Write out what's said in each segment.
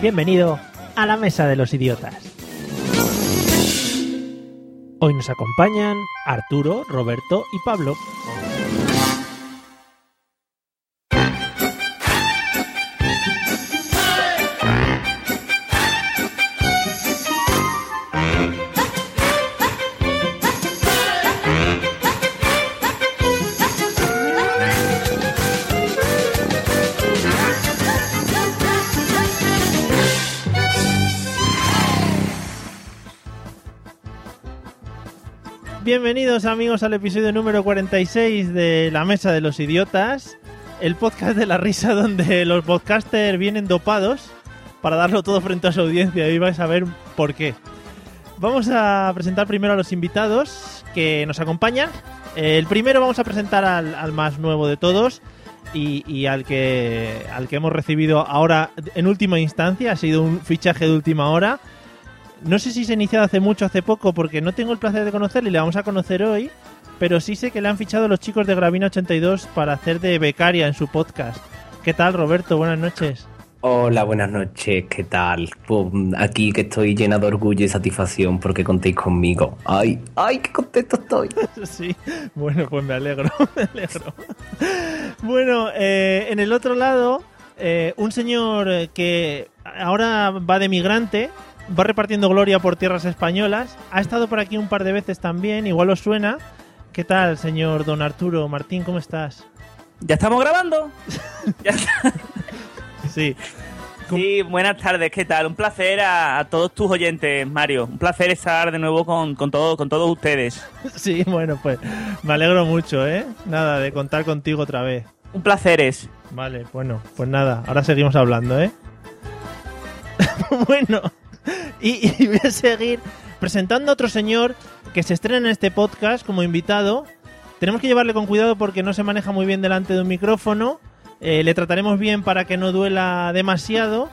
Bienvenido a la Mesa de los Idiotas. Hoy nos acompañan Arturo, Roberto y Pablo. Bienvenidos amigos al episodio número 46 de La Mesa de los Idiotas, el podcast de la risa donde los podcasters vienen dopados para darlo todo frente a su audiencia y vais a ver por qué. Vamos a presentar primero a los invitados que nos acompañan. El primero vamos a presentar al, al más nuevo de todos y, y al, que, al que hemos recibido ahora en última instancia. Ha sido un fichaje de última hora. No sé si se ha iniciado hace mucho, hace poco, porque no tengo el placer de conocerle y le vamos a conocer hoy. Pero sí sé que le han fichado los chicos de Gravina 82 para hacer de becaria en su podcast. ¿Qué tal, Roberto? Buenas noches. Hola, buenas noches, ¿qué tal? Pues aquí que estoy llena de orgullo y satisfacción porque contéis conmigo. ¡Ay, ay, qué contento estoy! Sí, bueno, pues me alegro, me alegro. Bueno, eh, en el otro lado, eh, un señor que ahora va de migrante, va repartiendo gloria por tierras españolas, ha estado por aquí un par de veces también, igual os suena. ¿Qué tal, señor don Arturo Martín? ¿Cómo estás? ¿Ya estamos grabando? Ya está. Sí, Sí, buenas tardes, ¿qué tal? Un placer a, a todos tus oyentes, Mario. Un placer estar de nuevo con, con, todo, con todos ustedes. sí, bueno, pues me alegro mucho, ¿eh? Nada, de contar contigo otra vez. Un placer es. Vale, bueno, pues nada, ahora seguimos hablando, ¿eh? bueno, y, voy a seguir presentando a otro señor que se estrena en este podcast como invitado. Tenemos que llevarle con cuidado porque no se maneja muy bien delante de un micrófono. Eh, le trataremos bien para que no duela demasiado.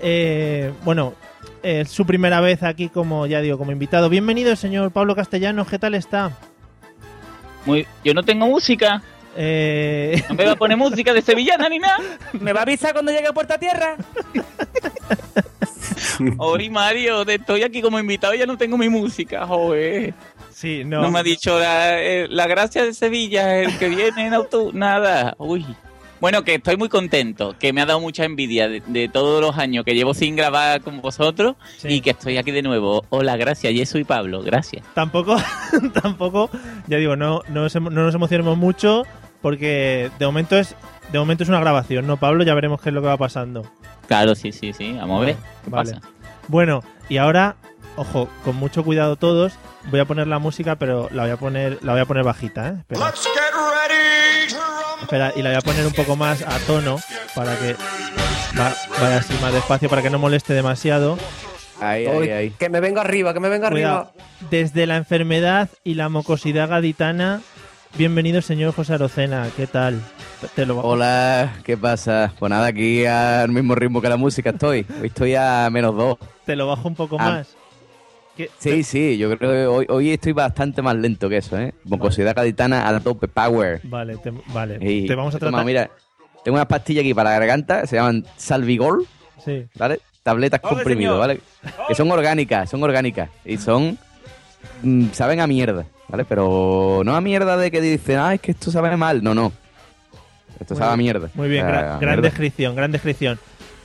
Eh, bueno, es su primera vez aquí como, ya digo, como invitado. Bienvenido, señor Pablo Castellanos, ¿qué tal está? Muy, yo no tengo música. Eh, No me va a poner música de sevillana ni nada. ¿Me va a avisar cuando llegue a Puerta Tierra? Ori Mario, te- estoy aquí como invitado y ya no tengo mi música, joder. sí, No, no. me ha dicho la, eh, la gracia de Sevilla, el que viene en auto, nada. Uy. Bueno, que estoy muy contento, que me ha dado mucha envidia de, de todos los años que llevo sin grabar con vosotros Sí. y que estoy aquí de nuevo. Hola, gracias, y soy Pablo, gracias. Tampoco, tampoco, ya digo, no, no, nos no nos emocionemos mucho porque de momento es de momento es una grabación, ¿no, Pablo? Ya veremos qué es lo que va pasando. Claro, sí, sí, sí, a ver. ¿Qué Vale. pasa? Bueno, y ahora, ojo, con mucho cuidado todos, voy a poner la música, pero la voy a poner, la voy a poner bajita, ¿eh? Espera. Espera, y la voy a poner un poco más a tono para que va- vaya así más despacio para que no moleste demasiado. Ay, Uy. ay, ay. Que me venga arriba, que me venga Cuidado. arriba. Desde la enfermedad y la mocosidad gaditana, bienvenido señor José Arocena, ¿qué tal? Te lo Hola, ¿qué pasa? Pues nada, aquí al mismo ritmo que la música estoy. Hoy estoy a menos dos. te lo bajo un poco Ah. más. ¿Qué- Sí, sí, yo creo que hoy, hoy estoy bastante más lento que eso, ¿eh? Mocosidad gaditana a tope, power. Vale, te, vale. Y- te vamos a toma, tratar. mira, tengo unas pastillas aquí para la garganta, se llaman Salvigol, Sí. ¿vale? Tabletas ¡Ole, comprimidos, señor! ¿vale? Que son orgánicas, son orgánicas. Y son... mm, saben a mierda, ¿vale? Pero no a mierda de que dicen, ah, es que esto sabe mal. No, no. Esto Muy sabe a mierda. Muy bien, gran mierda. descripción, gran descripción.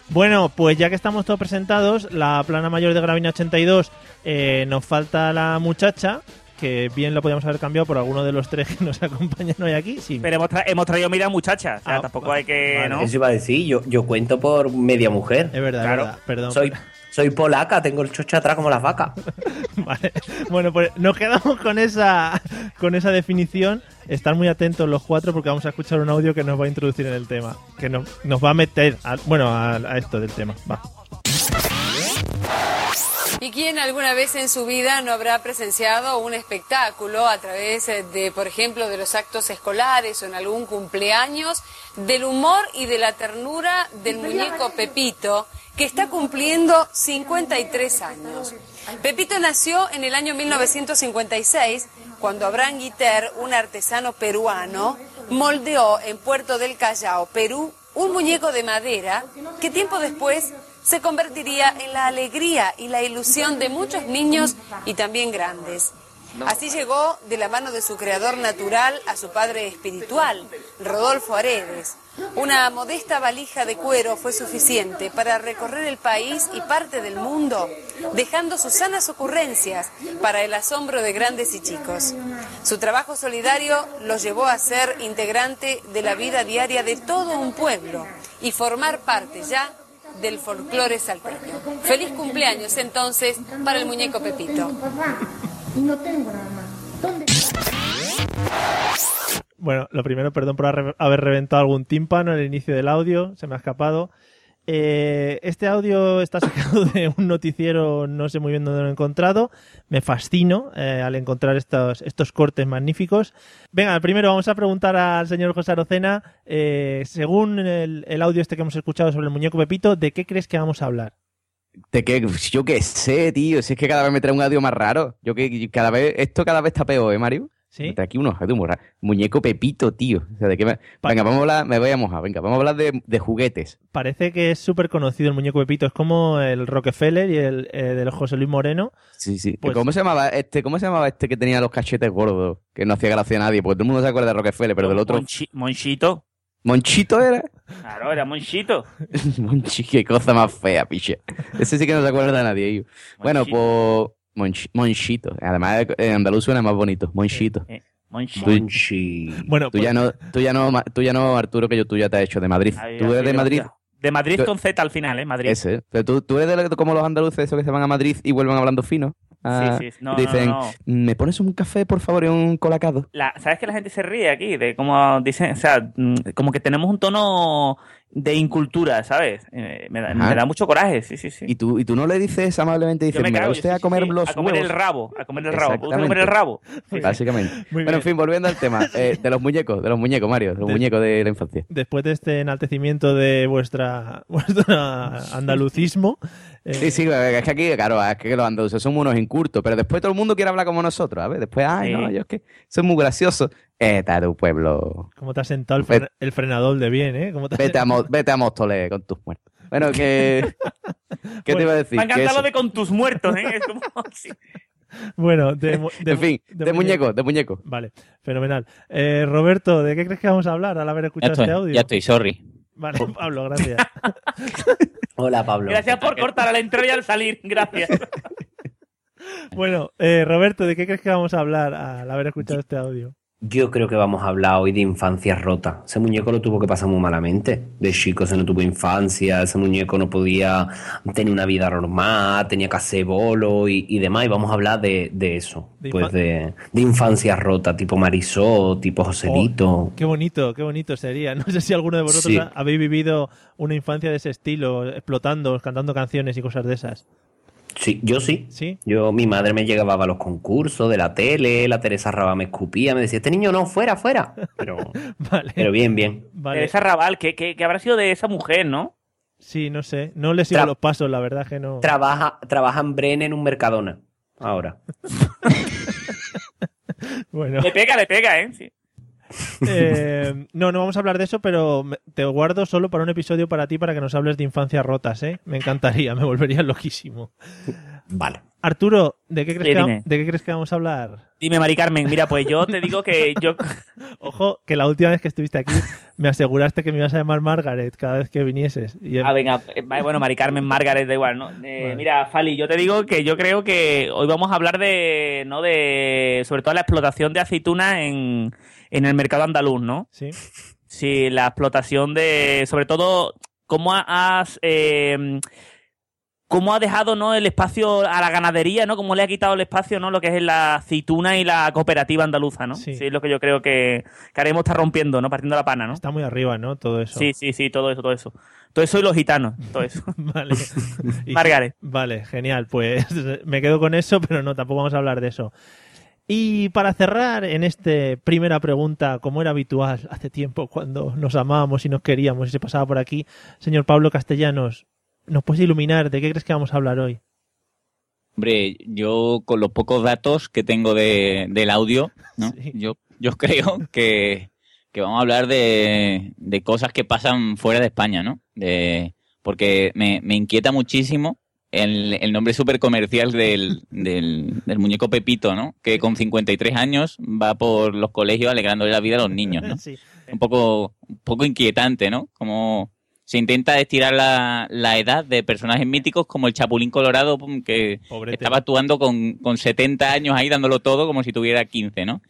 Bueno, pues ya que estamos todos presentados, la plana mayor de Gravina 82 eh, nos falta la muchacha, que bien lo podíamos haber cambiado por alguno de los tres que nos acompañan hoy aquí. Sí. Pero hemos, tra- hemos traído mira muchacha. O sea, Ah, tampoco hay que. vale. ¿no? Eso iba a decir, yo, yo cuento por media mujer. Es verdad, Claro. es verdad. Perdón. Soy, soy polaca, tengo el chocho atrás como las vacas. Vale. Bueno, pues nos quedamos con esa, con esa definición. Estar muy atentos los cuatro porque vamos a escuchar un audio que nos va a introducir en el tema. Que nos, nos va a meter, a- bueno, a, a esto del tema. Va. ¿Y quién alguna vez en su vida no habrá presenciado un espectáculo a través de, por ejemplo, de los actos escolares o en algún cumpleaños, del humor y de la ternura del muñeco Pepito, que está cumpliendo 53 años? Pepito nació en el año 1956, cuando Abraham Guiter, un artesano peruano, moldeó en Puerto del Callao, Perú, un muñeco de madera que tiempo después se convertiría en la alegría y la ilusión de muchos niños y también grandes. Así llegó de la mano de su creador natural a su padre espiritual, Rodolfo Aredes. Una modesta valija de cuero fue suficiente para recorrer el país y parte del mundo, dejando sus sanas ocurrencias para el asombro de grandes y chicos. Su trabajo solidario lo llevó a ser integrante de la vida diaria de todo un pueblo y formar parte ya del folclore salteño. Feliz cumpleaños entonces para el muñeco Pepito. Bueno, lo primero, perdón por haber reventado algún tímpano en el inicio del audio, se me ha escapado. Eh, este audio está sacado de un noticiero, no sé muy bien dónde lo he encontrado. Me fascino eh, al encontrar estos, estos cortes magníficos. Venga, primero vamos a preguntar al señor José Arocena, eh, según el, el audio este que hemos escuchado sobre el muñeco Pepito, ¿de qué crees que vamos a hablar? De que, yo qué sé, tío. Si es que cada vez me trae un audio más raro. Yo que cada vez, esto cada vez está peor, ¿eh, Mario? ¿Sí? Trae aquí unos audios muy raros. Muñeco Pepito, tío. O sea, ¿de qué me- Venga, vamos a hablar, me voy a mojar. Venga, vamos a hablar de, de juguetes. Parece que es súper conocido el muñeco Pepito, es como el Rockefeller y el eh, del José Luis Moreno. Sí, sí. Pues- ¿Cómo se llamaba este? ¿Cómo se llamaba este que tenía los cachetes gordos? Que no hacía gracia a nadie, porque todo el mundo se acuerda de Rockefeller, pero del otro. Monchi- Monchito. ¿Monchito era? Claro, era Monchito. Monchi, qué cosa más fea, piche. Ese sí que no se acuerda de nadie. yo. Bueno, pues. Monchi- Monchito. Además, en andaluz suena más bonito. Monchito. Eh, Monchi. Tú, Monchi. Bueno, tú pues- ya no, tú ya no, Ma- tú ya no, Arturo, que yo tú ya te has hecho de Madrid. Ay, Tú eres de de Madrid. De Madrid Tú- con Z al final, ¿eh? Madrid. Ese. Pero tú, tú eres de como los andaluces, esos que se van a Madrid y vuelven hablando fino. Ah, Sí, sí, no, dicen, no, no. ¿me pones un café, por favor, y un colacado? La- ¿Sabes que la gente se ríe aquí? De cómo dicen, o sea, mm, como que tenemos un tono de incultura, ¿sabes? Eh, me, da, Ajá. me da mucho coraje, sí, sí, sí. Y tú, y tú no le dices amablemente, dices, me ¿me va cago, usted sí, a comer sí, los a comer el rabo, a comer el rabo. ¿Puedo comer el rabo? Sí. Básicamente. Muy bueno, en fin, volviendo al tema, eh, de los muñecos, de los muñecos, Mario, de los De- muñecos de la infancia. después de este enaltecimiento de vuestra, vuestra andalucismo, eh, Sí, sí, es que aquí, claro, es que los andaluces somos unos incurtos, pero después todo el mundo quiere hablar como nosotros, ¿sabes? Después, ay, Sí. no, yo es que soy muy gracioso. Está tu pueblo. ¿cómo te has sentado el, Vete. fren- el frenador de bien, eh? ¿Cómo te has- Vete a, Mo- vete a Móstoles con tus muertos. Bueno, que... ¿Qué te iba a decir? Me ha encantado lo de con tus muertos, ¿eh? Es como... sí. Bueno, de, de En fin, de, muñecos, de muñecos. Vale, fenomenal. Eh, Roberto, ¿de qué crees que vamos a hablar al haber escuchado estoy, este audio? ya estoy, sorry. Vale, Pablo, gracias. Hola, Pablo. Gracias por cortar al entrar y al salir. Gracias. bueno, eh, Roberto, ¿de qué crees que vamos a hablar al haber escuchado este audio? Yo creo que vamos a hablar hoy de infancia rota. Ese muñeco lo tuvo que pasar muy malamente. De chico se no tuvo infancia, ese muñeco no podía tener una vida normal, tenía que hacer bolo y, y demás. Y vamos a hablar de, de eso. De pues de, de infancia rota, tipo Marisol, tipo Joselito. Qué bonito, qué bonito sería. No sé si alguno de vosotros Sí. ha- habéis vivido una infancia de ese estilo, explotando, cantando canciones y cosas de esas. Sí, yo sí. ¿Sí? Yo, mi madre me llevaba a los concursos de la tele, la Teresa Raba me escupía, me decía, este niño no, fuera, fuera. Pero, Vale. pero bien, bien. vale. Esa Raval, que, que, que habrá sido de esa mujer, ¿no? Sí, no sé. No le sigo Tra- los pasos, la verdad que no. Trabaja, trabaja en Bren en un Mercadona. Ahora. Bueno, Le pega, le pega, ¿eh? Sí. Eh, no, no vamos a hablar de eso, pero te guardo solo para un episodio para ti para que nos hables de infancias rotas, ¿eh? Me encantaría, me volvería loquísimo. Vale. Arturo, ¿de qué, crees Sí, que, dime. ¿de qué crees que vamos a hablar? Dime, Mari Carmen, mira, pues yo te digo que yo... Ojo, que la última vez que estuviste aquí me aseguraste que me ibas a llamar Margaret cada vez que vinieses. Y Ah, venga, eh, bueno, Mari Carmen, Margaret, da igual, ¿no? Eh, Vale. Mira, Fali, yo te digo que yo creo que hoy vamos a hablar de, ¿no? De, sobre todo la explotación de aceituna en, en el mercado andaluz, ¿no? Sí. Sí, la explotación de, sobre todo, cómo has, eh, cómo ha dejado, ¿no? El espacio a la ganadería, ¿no? Cómo le ha quitado el espacio, ¿no? Lo que es la aceituna y la cooperativa andaluza, ¿no? Sí. Sí, es lo que yo creo que, que haremos estar rompiendo, ¿no? Partiendo la pana, ¿no? Está muy arriba, ¿no? Todo eso. Sí, sí, sí, todo eso, todo eso. Todo eso y los gitanos, todo eso. Vale. Margaret. Vale, genial. Pues me quedo con eso, pero no, tampoco vamos a hablar de eso. Y para cerrar en esta primera pregunta, como era habitual hace tiempo cuando nos amábamos y nos queríamos y se pasaba por aquí, señor Pablo Castellanos, ¿nos puedes iluminar de qué crees que vamos a hablar hoy? Hombre, yo con los pocos datos que tengo de, del audio, ¿no? Sí. yo, yo creo que, que vamos a hablar de, de cosas que pasan fuera de España, ¿no? De, porque me, me inquieta muchísimo el, el nombre súper comercial del, del, del muñeco Pepito, ¿no? Que con 53 años va por los colegios alegrándole la vida a los niños, ¿no? Sí. un poco, un poco inquietante, ¿no? Como se intenta estirar la, la edad de personajes míticos como el Chapulín Colorado, que Pobrete. estaba actuando con, con 70 años ahí dándolo todo como si tuviera 15, ¿no?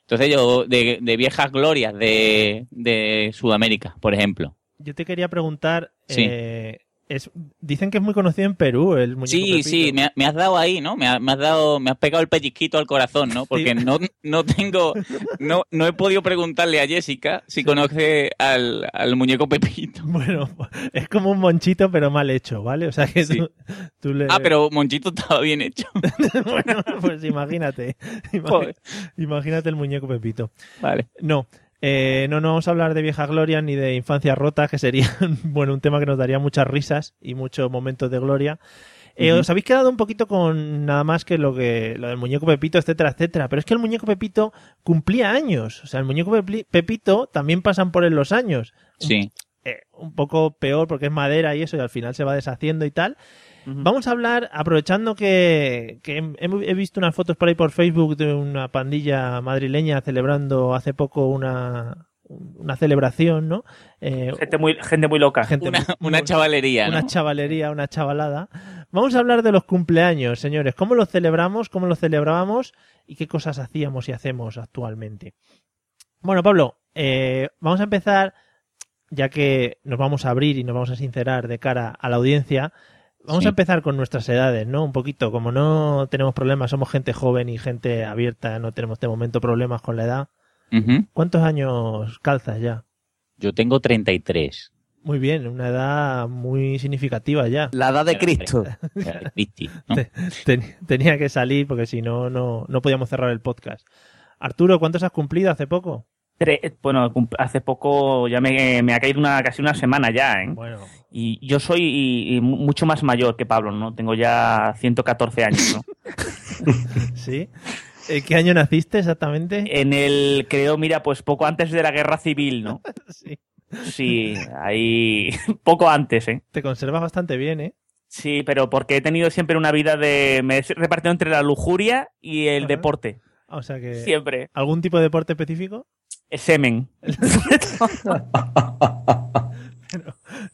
Entonces yo, de, de viejas glorias de, de Sudamérica, por ejemplo. Yo te quería preguntar, Sí. eh, es, dicen que es muy conocido en Perú el muñeco Sí, Pepito. sí, me, ha- me has dado ahí, ¿no? Me, ha- me has dado, me has pegado el pellizquito al corazón, ¿no? Porque Sí. no, no tengo, no, no he podido preguntarle a Jessica si conoce al, al muñeco Pepito. Bueno, es como un monchito pero mal hecho, ¿vale? O sea que Sí. tú, tú le... Ah, pero Monchito estaba bien hecho. bueno, pues imagínate. Joder. Imagínate el muñeco Pepito. Vale. No, eh, no, no vamos a hablar de vieja gloria ni de infancia rota, que sería bueno un tema que nos daría muchas risas y muchos momentos de gloria. Eh. Os habéis quedado un poquito con nada más que lo que lo del muñeco Pepito, etcétera, etcétera. Pero es que el muñeco Pepito cumplía años. O sea, el muñeco Pepi- Pepito también pasan por él los años. Sí. Eh, un poco peor porque es madera y eso, y al final se va deshaciendo y tal. Vamos a hablar, aprovechando que, que he, he visto unas fotos por ahí por Facebook de una pandilla madrileña celebrando hace poco una, una celebración, ¿no? Eh, Gente muy, gente muy loca. gente Una, muy- una chavalería, ¿no? una chavalería, una chavalada. Vamos a hablar de los cumpleaños, señores. ¿Cómo los celebramos? ¿Cómo los celebrábamos? ¿Y qué cosas hacíamos y hacemos actualmente? Bueno, Pablo, eh, vamos a empezar, ya que nos vamos a abrir y nos vamos a sincerar de cara a la audiencia. Vamos Sí. a empezar con nuestras edades, ¿no? Un poquito, como no tenemos problemas, somos gente joven y gente abierta, no tenemos de momento problemas con la edad. ¿Cuántos años calzas ya? Yo tengo 33. Muy bien, una edad muy significativa ya. La edad de Cristo. Tenía que salir porque si no, no, no podíamos cerrar el podcast. Arturo, ¿cuántos has cumplido hace poco? Bueno, hace poco ya me, me ha caído una casi una semana ya, ¿eh? Bueno, Y yo soy y- y mu- mucho más mayor que Pablo, ¿no? Tengo ya 114 años, ¿no? ¿sí? ¿En qué año naciste exactamente? En el, creo, mira, pues poco antes de la guerra civil, ¿no? Sí. Sí, ahí poco antes, ¿eh? Te conservas bastante bien, ¿eh? Sí, pero porque he tenido siempre una vida de... Me he repartido entre la lujuria y el Ajá. deporte. O sea que... Siempre. ¿Algún tipo de deporte específico? Semen.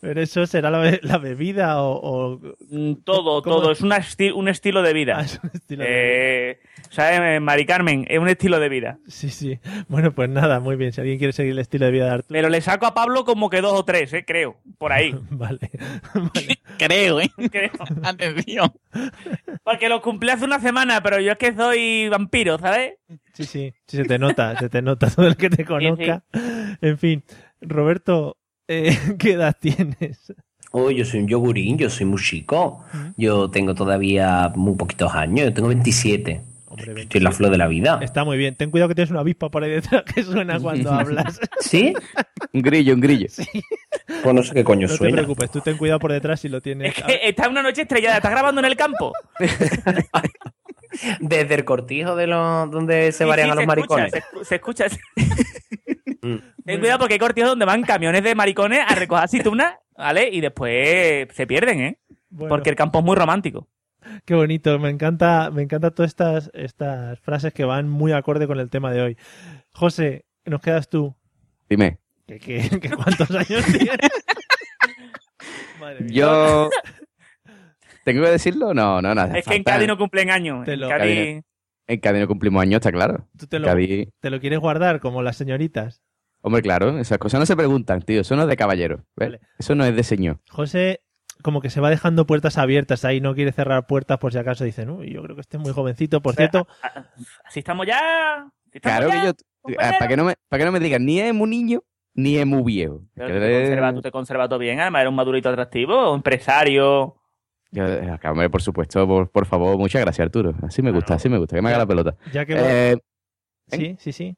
Pero eso será la, be- la bebida o... o- Mm, Todo, ¿Cómo? todo. Es una esti- un estilo de vida. Ah, es un estilo de- Eh, ¿Sabes, Mari Carmen? Es un estilo de vida. Sí, sí. Bueno, pues nada, muy bien. Si alguien quiere seguir el estilo de vida de Arturo... Pero le saco a Pablo como que dos o tres, ¿eh? Creo. Por ahí. Vale. Vale. Creo, ¿eh? Creo. Atención. Porque lo cumplí hace una semana, pero yo es que soy vampiro, ¿sabes? Sí, sí, sí, se te nota, se te nota todo el que te conozca. En fin, Roberto, eh, ¿qué edad tienes? Oh, yo soy un yogurín, yo soy muy chico. Yo tengo todavía muy poquitos años, yo tengo 27. Hombre, Estoy en la flor de la vida. Está muy bien. Ten cuidado que tienes una avispa por ahí detrás que suena cuando hablas. ¿Sí? Un grillo, un grillo. Pues no sé qué coño No te suena. preocupes, tú ten cuidado por detrás si lo tienes. Es que está una noche estrellada, ¿estás grabando en el campo? Desde el cortijo de los donde se Sí, varían sí, a los maricones. Escucha, se, escucha. Ten cuidado porque hay cortijos donde van camiones de maricones a recoger aceitunas, ¿vale? Y después se pierden, ¿eh? Bueno, Porque el campo es muy romántico. Qué bonito, me encanta, me encanta todas estas, estas frases que van muy acorde con el tema de hoy. José, nos quedas tú. Dime. ¿Qué, qué- qué cuántos años tienes? Madre mía. Yo. ¿Tengo que decirlo? No, no, nada. Es que en Cádiz no cumplen años. Te En lo- Cádiz- En Cádiz no cumplimos años, está claro. ¿Tú te En lo, Cádiz- te lo quieres guardar como las señoritas? Hombre, claro, esas cosas no se preguntan, tío. Eso no es de caballero. ¿ves? Vale. Eso no es de señor. José como que se va dejando puertas abiertas ahí, no quiere cerrar puertas por si acaso dicen, uy, yo creo que este es muy jovencito. Por cierto, Así estamos ya. así estamos Claro ya, que yo. compañero. Para que, no me, para que no me digan ni es muy niño ni es muy viejo. Pero tú, te conservas, tú te conservas todo bien, además eres un madurito atractivo, empresario. Yo, eh, acá, hombre, por supuesto, por, por favor, muchas gracias, Arturo. Así me gusta, así me gusta, que me haga la pelota. ya que... Eh, sí, sí, sí.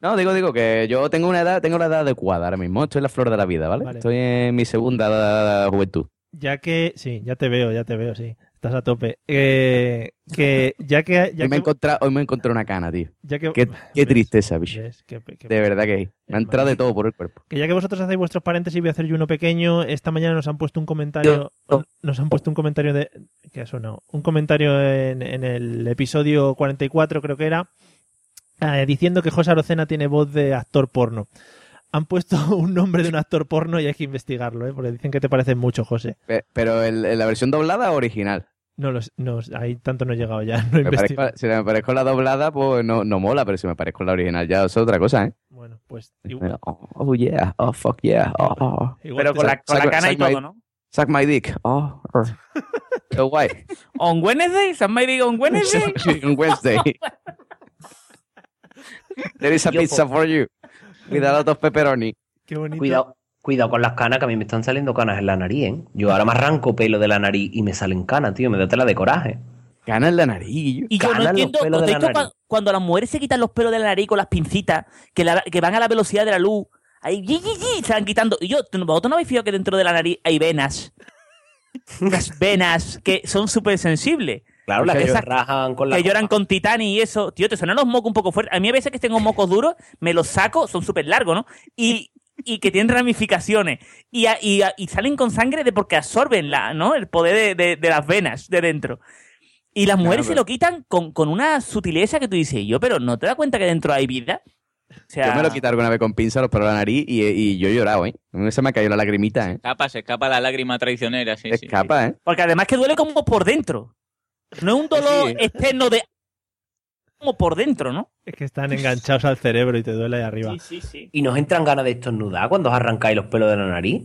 No, digo, digo que yo tengo una edad, tengo la edad adecuada ahora mismo. Estoy en la flor de la vida, ¿vale? Vale. Estoy en mi segunda juventud. Ya que... Sí, ya te veo, ya te veo, sí. Estás a tope. Eh, que ya que... Ya hoy, me he que, encontrado, hoy me encontré una cana, tío. ya que- Qué, qué tristeza, bicho. De verdad que me ha entrado de todo por el cuerpo. Que ya que vosotros hacéis vuestros paréntesis, voy a hacer yo uno pequeño. Esta mañana nos han puesto un comentario. Nos han puesto un comentario de. ¿Qué ha sonado? Un comentario en, en el episodio 44, creo que era. Eh, diciendo que José Arocena tiene voz de actor porno. Han puesto un nombre de un actor porno y hay que investigarlo, ¿eh? porque dicen que te parecen mucho, José. Pe- Pero en la versión doblada o original. No, los, no, ahí tanto no he llegado ya. No he Me parezco- si me parezco la doblada, pues no, no mola, pero si me parezco la original ya es otra cosa, ¿eh? Bueno, pues igual, Oh, oh, yeah, oh fuck yeah, oh, oh. Pero con la, con la cana y my- todo, ¿no? Suck my dick, oh, oh. Qué guay. On Wednesday, somebody on Wednesday. On Wednesday. There is a Yo, pizza po- for you. With a lot of pepperoni. Qué bonito. Cuidado, cuidado con las canas, que a mí me están saliendo canas en la nariz, ¿eh? Yo ahora me arranco pelo de la nariz y me salen canas, tío. Me da tela de coraje. Gana en la nariz. Y yo no los entiendo, pelos ¿os de la nariz. cuando las mujeres se quitan los pelos de la nariz con las pincitas, que, la- que van a la velocidad de la luz, ahí yi, yi, yi, se van quitando. Y yo, ¿tú- ¿vosotros no habéis fijado que dentro de la nariz hay venas? Unas venas que son súper sensibles. Claro, las que Esas se rajan con la que lloran con titani y eso. Tío, te suenan los mocos un poco fuertes. A mí a veces que tengo mocos duros, me los saco, son súper largos, ¿no? Y, y que tienen ramificaciones. Y, a- y, a- y salen con sangre de porque absorben la, ¿no? el poder de, de- de las venas de dentro. Y las mujeres se pero- lo quitan con, con una sutileza que tú dices, yo, pero ¿no te das cuenta que dentro hay vida? O sea, Yo me lo quité alguna vez con pinza los pelos de la nariz y, y yo he llorado, ¿eh? Se me ha caído la lagrimita, ¿eh? Escapa, se escapa la lágrima traicionera, sí, sí, Escapa, ¿eh? Porque además que duele como por dentro. No es un dolor Sí. externo de... como por dentro, ¿no? Es que están enganchados al cerebro y te duele ahí arriba. Sí, sí, sí. ¿Y nos entran ganas de estornudar cuando os arrancáis los pelos de la nariz?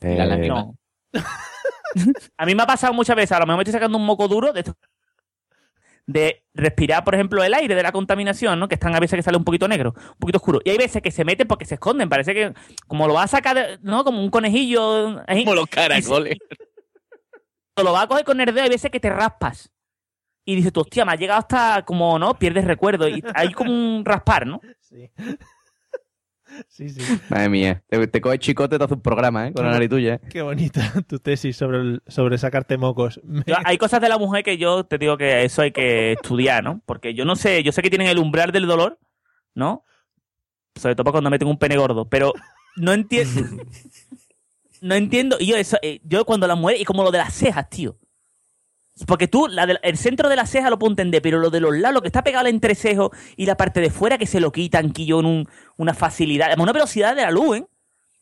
La Eh, lágrima. No. a mí me ha pasado muchas veces, a lo mejor me estoy sacando un moco duro de, esto- de respirar, por ejemplo, el aire de la contaminación, ¿no? Que están a veces que sale un poquito negro, un poquito oscuro. Y hay veces que se meten porque se esconden. Parece que como lo va a sacar, de- ¿no? Como un conejillo. ahí, Como los caracoles. Lo va a coger con el dedo, hay veces que te raspas. Y dices tú, hostia, me ha llegado hasta como, ¿no? Pierdes recuerdo. Y hay como un raspar, ¿no? Sí. sí, sí. Madre mía. Te, te coge chicote te hace un programa, ¿eh? Con la nariz tuya, ¿eh? Qué bonita tu tesis sobre, el- sobre sacarte mocos. Me- Yo- hay cosas de la mujer que yo te digo que eso hay que estudiar, ¿no? Porque yo no sé, yo sé que tienen el umbral del dolor, ¿no? Sobre todo cuando meten un pene gordo, pero no entiendo. no entiendo. Y yo, eso, eh, yo cuando la mujer, y como lo de las cejas, tío. Porque tú, el centro de la ceja lo puedo entender, pero lo de los lados, lo que está pegado al entrecejo y la parte de fuera que se lo quitan, que yo en un- una facilidad, además, una velocidad de la luz, ¿eh?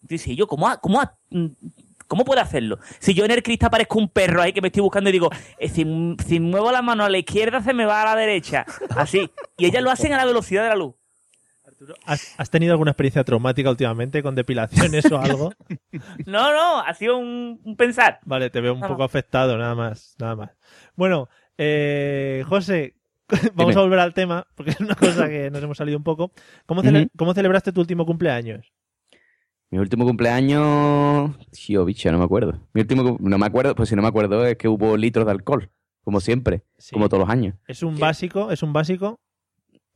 Dice, yo, ¿cómo, cómo, mm, ¿cómo puede hacerlo? Si yo en el cristal parezco un perro ahí que me estoy buscando y digo, eh, si, si muevo la mano a la izquierda se me va a la derecha. Así. Y ellas lo hacen a la velocidad de la luz. ¿Has, has tenido alguna experiencia traumática últimamente con depilaciones o algo? No, no, ha sido un, un pensar. Vale, te veo un poco afectado, nada más, nada más. Bueno, eh, José, vamos Dime. a volver al tema, porque es una cosa que nos hemos salido un poco. ¿Cómo, cele- Ujú. cómo celebraste tu último cumpleaños? Mi último cumpleaños. Tío, bicho, no me acuerdo. Mi último. No me acuerdo, pues si no me acuerdo es que hubo litros de alcohol. Como siempre. Sí. Como todos los años. ¿Es un básico? ¿Es un básico?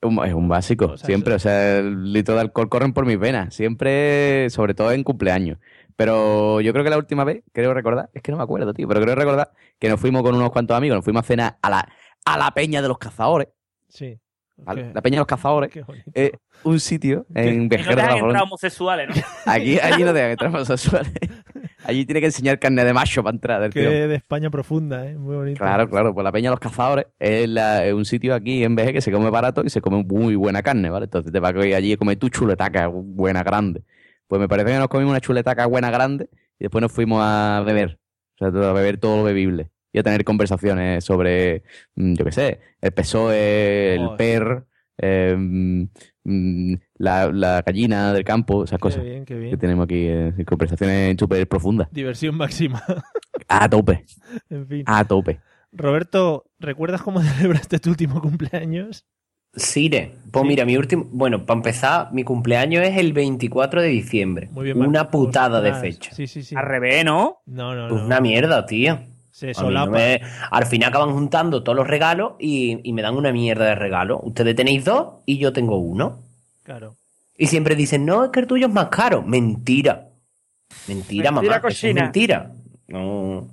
Un- Es un básico, O sea, siempre. O sea, el litro de alcohol corren por mis venas. Siempre, sobre todo en cumpleaños. Pero yo creo que la última vez, creo recordar, es que no me acuerdo, tío, pero creo recordar que nos fuimos con unos cuantos amigos, nos fuimos a cenar a la, a la peña de los cazadores. Sí. La Peña de los Cazadores es un sitio en Y no Vejer te de la entrar homosexuales, ¿no? Aquí, allí no te dejan entrar homosexuales. Allí tiene que enseñar carne de macho para entrar del Que tío. de España profunda, ¿eh? Muy bonito. Claro, claro. Pues la Peña de los Cazadores es, la- es un sitio aquí en Vejer que se come barato y se come muy buena carne, ¿vale? Entonces te vas a ir allí a comer tu chuletaca buena grande. Pues me parece que nos comimos una chuletaca buena grande y después nos fuimos a beber. O sea, a beber todo lo bebible. Y a tener conversaciones sobre, mm, yo qué sé, el PSOE, el Joder. PER, eh, mm, la, la gallina del campo, esas Qué cosas bien, qué que tenemos aquí. eh, conversaciones súper profundas. Diversión máxima. A tope, en fin. a tope. Roberto, ¿recuerdas cómo celebraste tu último cumpleaños? Sire, pues Sí. mira, mi último. Bueno, para empezar, mi cumpleaños es el 24 de diciembre. Muy bien. Una putada de fecha. Sí, sí, sí. Al revés, ¿no? No, no, Pues no. una mierda, tío. Se no me- Al final acaban juntando todos los regalos y, y me dan una mierda de regalo. Ustedes tenéis dos y yo tengo uno. Claro. Y siempre dicen, no, es que el tuyo es más caro. Mentira. Mentira, Mentira, mamá. Eso es mentira. No.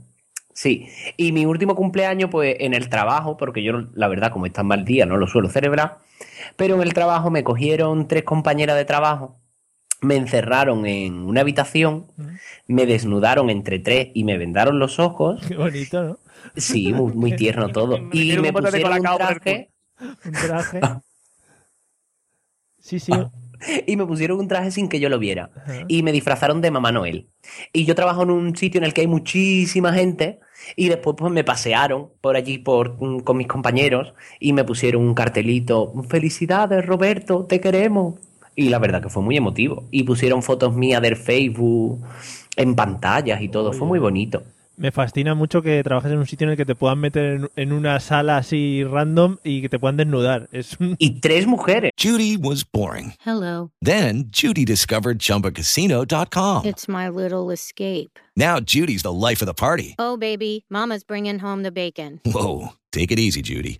Sí. Y mi último cumpleaños, pues en el trabajo, porque yo, la verdad, como está mal día, no lo suelo celebrar. Pero en el trabajo me cogieron tres compañeras de trabajo, me encerraron en una habitación, me desnudaron entre tres y me vendaron los ojos. Qué bonito, ¿no? Sí, muy, muy tierno todo. Y me pusieron un traje. Un traje. Sí, sí. y me pusieron un traje sin que yo lo viera. Ajá. Y me disfrazaron de Mamá Noel. Y yo trabajo en un sitio en el que hay muchísima gente. Y después pues me pasearon por allí por, mm, con mis compañeros y me pusieron un cartelito. Felicidades, Roberto, te queremos. Y la verdad que fue muy emotivo. Y pusieron fotos mías del Facebook en pantallas y todo. Fue muy bonito. Me fascina mucho que trabajes en un sitio en el que te puedan meter en, en una sala así random y que te puedan desnudar. Es un... Y tres mujeres. Judy was boring. Hello. Then Judy discovered ChumbaCasino.com. It's my little escape. Now Judy's the life of the party. Oh, baby, Mama's bringing home the bacon. Whoa, take it easy, Judy.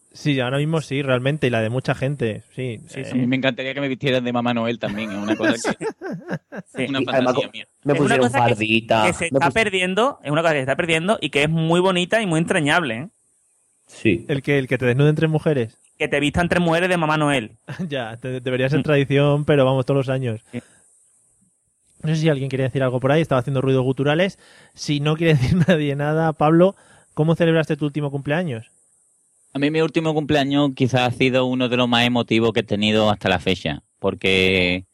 Sí, ahora mismo sí, realmente. Y la de mucha gente. Sí, sí, A sí. mí me encantaría que me vistieran de Mamá Noel también. Es una cosa que. Sí. una además, fantasía mía. me Es una pusieron cosa que- fardita. Que se me está pus- perdiendo, es una cosa que se está perdiendo y que es muy bonita y muy entrañable, ¿eh? Sí. El que, el que te desnuden tres mujeres. Que te vistan tres mujeres de Mamá Noel. ya, te- debería ser tradición, pero vamos todos los años. Sí. No sé si alguien quiere decir algo por ahí, estaba haciendo ruidos guturales. Si no quiere decir nadie nada, Pablo, ¿cómo celebraste tu último cumpleaños? A mí mi último cumpleaños quizás ha sido uno de los más emotivos que he tenido hasta la fecha, porque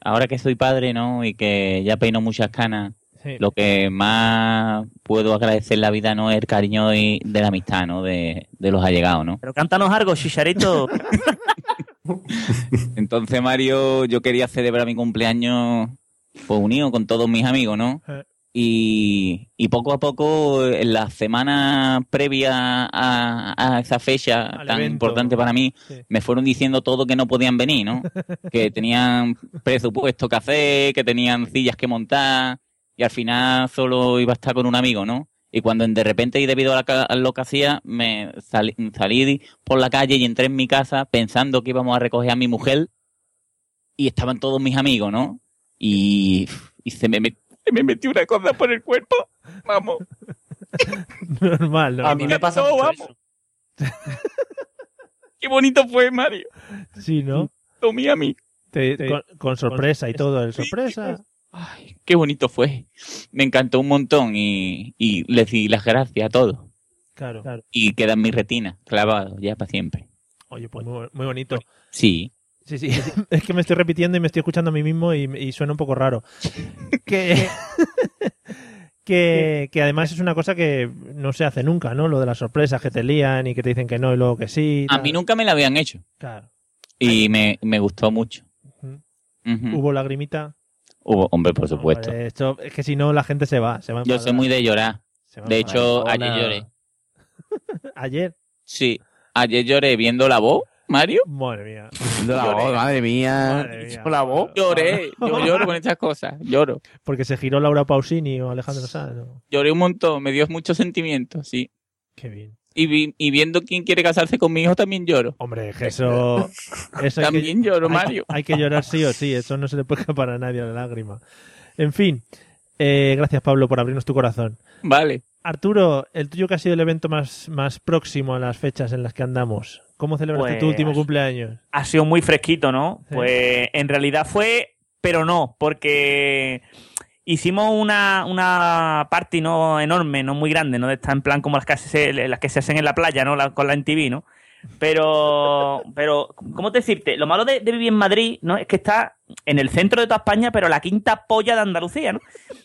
ahora que soy padre, ¿no? Y que ya peino muchas canas, Sí. lo que más puedo agradecer en la vida no es el cariño y de la amistad, ¿no? De, de los allegados, ¿no? Pero cántanos algo, chicharito. Entonces, Mario, yo quería celebrar mi cumpleaños pues unido con todos mis amigos, ¿no? Y, y poco a poco, en la semana previa a, a esa fecha Al tan evento. importante para mí, Sí. me fueron diciendo todo que no podían venir, ¿no? que tenían presupuesto que hacer, que tenían sillas que montar, y al final solo iba a estar con un amigo, ¿no? Y cuando de repente, y debido a, la a lo que hacía, me salí, salí por la calle y entré en mi casa pensando que íbamos a recoger a mi mujer, y estaban todos mis amigos, ¿no? Y, y se, me, met- me metió una cosa por el cuerpo, vamos. Normal, ¿no? A mí me pasa No, mucho vamos. eso. Qué bonito fue, Mario. Sí, ¿no? Tomé a mí. Te- con, con sorpresa y todo, el sorpresa. Ay, qué bonito fue. Me encantó un montón y, y les di las gracias a todos. Claro, claro. Y queda en mi retina, clavado, ya para siempre. Oye, pues muy, muy bonito. Sí. Sí, sí. Es que me estoy repitiendo y me estoy escuchando a mí mismo y, y suena un poco raro. que, Que, que además es una cosa que no se hace nunca, ¿no? Lo de las sorpresas que te lían y que te dicen que no y luego que sí. A mí nunca me la habían hecho. Claro. Y me, me gustó mucho. Hubo lagrimita. Hubo, hombre, por supuesto. Hombre, esto, es que si no, la gente se va. Se va a Yo soy muy de llorar. De hecho, ayer lloré. Ayer. Sí, ayer lloré viendo la voz, Mario. Madre mía. La Lloré. voz, madre mía. Madre mía. La voz. Lloré, yo lloro con estas cosas, lloro. Porque se giró Laura Pausini o Alejandro Sanz. ¿no? Lloré un montón, me dio mucho sentimiento, sí. Qué bien. Y, vi- y viendo quién quiere casarse con mi hijo también lloro. Hombre, eso. eso hay que- También lloro, hay- Mario. Hay, que llorar sí o sí. Eso no se le puede escapar a nadie a la lágrima. En fin. eh, gracias, Pablo, por abrirnos tu corazón. Vale. Arturo, el tuyo que ha sido el evento más, más próximo a las fechas en las que andamos. ¿Cómo celebraste tu Pues- último cumpleaños? ha sido muy fresquito, ¿no? Sí. Pues en realidad fue, pero no, porque hicimos una, una party no enorme, no muy grande, ¿no? Está en plan como las que se, las que se hacen en la playa, ¿no? La- con la NTV, ¿no? Pero, pero, ¿cómo te decirte? Lo malo de, de vivir en Madrid, ¿no? Es que está en el centro de toda España, pero la quinta polla de Andalucía, ¿no?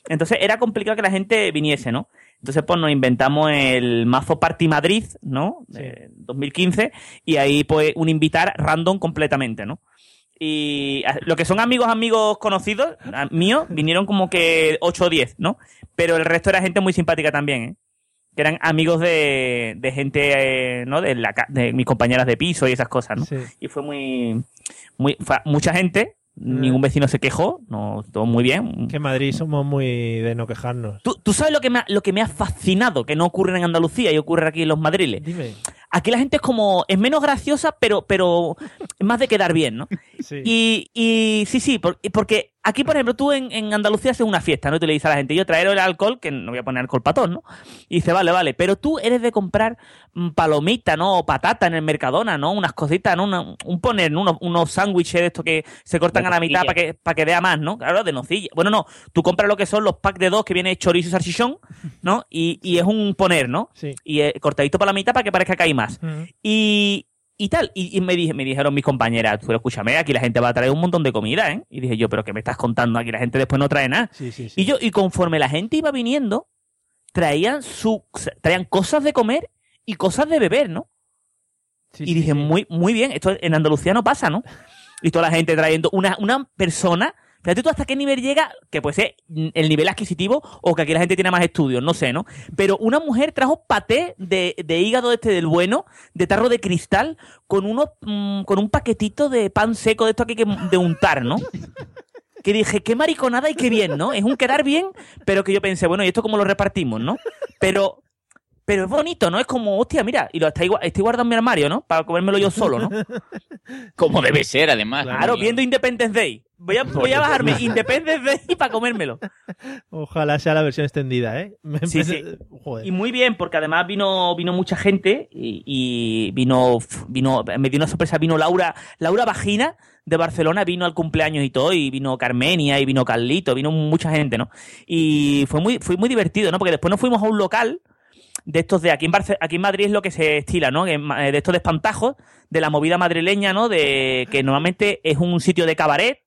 Entonces era complicado que la gente viniese, ¿no? Entonces, pues nos inventamos el mazo Party Madrid, ¿no? De 2015, y ahí, pues, un invitar random completamente, ¿no? Y lo que son amigos, amigos conocidos, míos, vinieron como que 8 o 10, ¿no? Pero el resto era gente muy simpática también, ¿eh? Que eran amigos de, de gente, eh, ¿no? De, la, de mis compañeras de piso y esas cosas, ¿no? Sí. Y fue muy, muy, fue mucha gente, ningún vecino se quejó, no, todo muy bien. Que en Madrid somos muy de no quejarnos. ¿Tú, tú sabes lo que, me ha, lo que me ha fascinado, que no ocurre en Andalucía y ocurre aquí en los madriles? Dime. Aquí la gente es como, es menos graciosa, pero, pero es más de quedar bien, ¿no? Sí. Y, y sí, sí, por- porque aquí, por ejemplo, tú en, en Andalucía haces una fiesta, ¿no? Y tú le dices a la gente, yo traer el alcohol, que no voy a poner alcohol patón, ¿no? Y dice, vale, vale, pero tú eres de comprar mm, palomita, ¿no? O patata en el Mercadona, ¿no? Unas cositas, ¿no? Una- un poner, ¿no? unos, unos sándwiches de estos que se cortan De a la mitad para que, para que vea más, ¿no? Claro, de nocilla. Bueno, no, tú compras lo que son los packs de dos que viene chorizo y salchichón, ¿no? Y, y es un poner, ¿no? Sí. Y eh, cortadito para la mitad para que parezca que hay más. Y, y tal, y, y me, dije, me dijeron mis compañeras, pero escúchame, aquí la gente va a traer un montón de comida, ¿eh? Y dije yo, pero ¿qué me estás contando? Aquí la gente después no trae nada. Sí, sí, sí. Y yo, y conforme la gente iba viniendo, traían su, traían cosas de comer y cosas de beber, ¿no? Y dije, muy, muy bien, esto en Andalucía no pasa, ¿no? Y toda la gente trayendo una, una persona. Fíjate tú hasta qué nivel llega, que puede ser el nivel adquisitivo o que aquí la gente tiene más estudios, no sé, ¿no? Pero una mujer trajo paté de, de hígado este del bueno, de tarro de cristal, con unos, mm, con un paquetito de pan seco de esto hay que de untar, ¿no? Que dije, qué mariconada y qué bien, ¿no? Es un quedar bien, pero que yo pensé, bueno, ¿y esto cómo lo repartimos, no? Pero, pero es bonito, ¿no? Es como, hostia, mira, y lo estoy, gua- estoy guardando en mi armario, ¿no? Para comérmelo yo solo, ¿no? Como debe ser, además. Claro, viendo Independence Day. Voy a, voy a bajarme Independence Day para comérmelo. Ojalá sea la versión extendida, ¿eh? Me- Sí, sí. Joder. Y muy bien, porque además vino, vino mucha gente y, y vino, vino, me dio una sorpresa, vino Laura, Laura Vagina de Barcelona, vino al cumpleaños y todo, y vino Carmenia, y vino Carlito, vino mucha gente, ¿no? Y fue muy, fue muy divertido, ¿no? Porque después nos fuimos a un local de estos de aquí en Barce- aquí en Madrid es lo que se estila, ¿no? De estos de espantajos, de la movida madrileña, ¿no? De que normalmente es un sitio de cabaret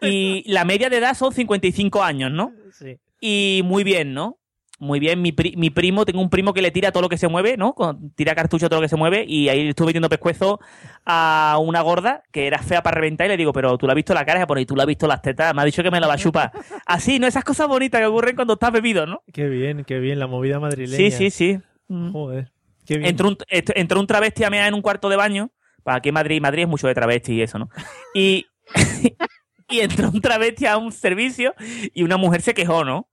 y la media de edad son 55 años, ¿no? Sí. Y muy bien, ¿no? Muy bien, mi, pri- mi primo, tengo un primo que le tira todo lo que se mueve, ¿no? Tira cartucho a todo lo que se mueve y ahí estuve metiendo pescuezo a una gorda que era fea para reventar y le digo, pero tú la has visto la cara, y tú la has visto las tetas, me ha dicho que me la va a chupar. Así, ¿no? Esas cosas bonitas que ocurren cuando estás bebido, ¿no? Qué bien, qué bien, la movida madrileña. Sí, sí, sí. Mm. Joder. Qué bien. Entró un, entró un travesti a mear en un cuarto de baño. Para aquí en Madrid, Madrid es mucho de travesti y eso, ¿no? Y, y entró un travesti a un servicio y una mujer se quejó, ¿no?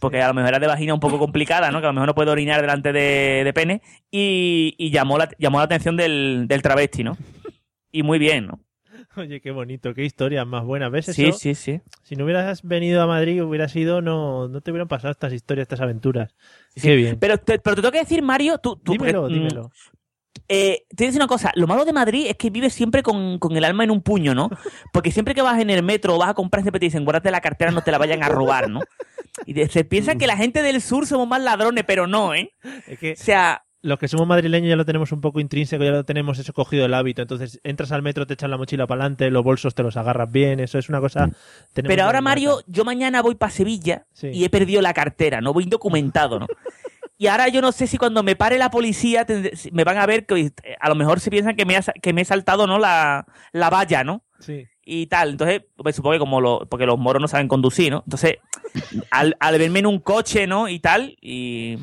Porque a lo mejor era de vagina un poco complicada, ¿no? Que a lo mejor no puede orinar delante de, de pene. Y, y llamó, la, llamó la atención del, del travesti, ¿no? Y muy bien, ¿no? Oye, qué bonito, qué historias más buenas. ¿Ves Sí, eso? sí, sí. Si no hubieras venido a Madrid, hubieras ido, no, no te hubieran pasado estas historias, estas aventuras. Sí. Qué bien. Pero te, pero te tengo que decir, Mario, tú... tú dímelo, porque, mm, dímelo. Eh, te voy a decir una cosa, lo malo de Madrid es que vives siempre con, con el alma en un puño, ¿no? Porque siempre que vas en el metro o vas a comprar, siempre te dicen, guárdate la cartera, no te la vayan a robar, ¿no? Y de- se piensa que la gente del sur somos más ladrones, pero no, ¿eh? Es que O sea, los que somos madrileños ya lo tenemos un poco intrínseco, ya lo tenemos eso cogido el hábito. Entonces entras al metro, te echan la mochila para adelante, los bolsos te los agarras bien, eso es una cosa. Pero ahora, Mario, yo mañana voy para Sevilla Sí. y he perdido la cartera, no voy indocumentado, ¿no? Y ahora yo no sé si cuando me pare la policía me van a ver que eh, a lo mejor se piensan que me, ha que me he saltado no la, la valla, ¿no? Sí. Y tal. Entonces, pues, supongo que como lo, porque los moros no saben conducir, ¿no? Entonces, al, al verme en un coche, ¿no? Y tal, y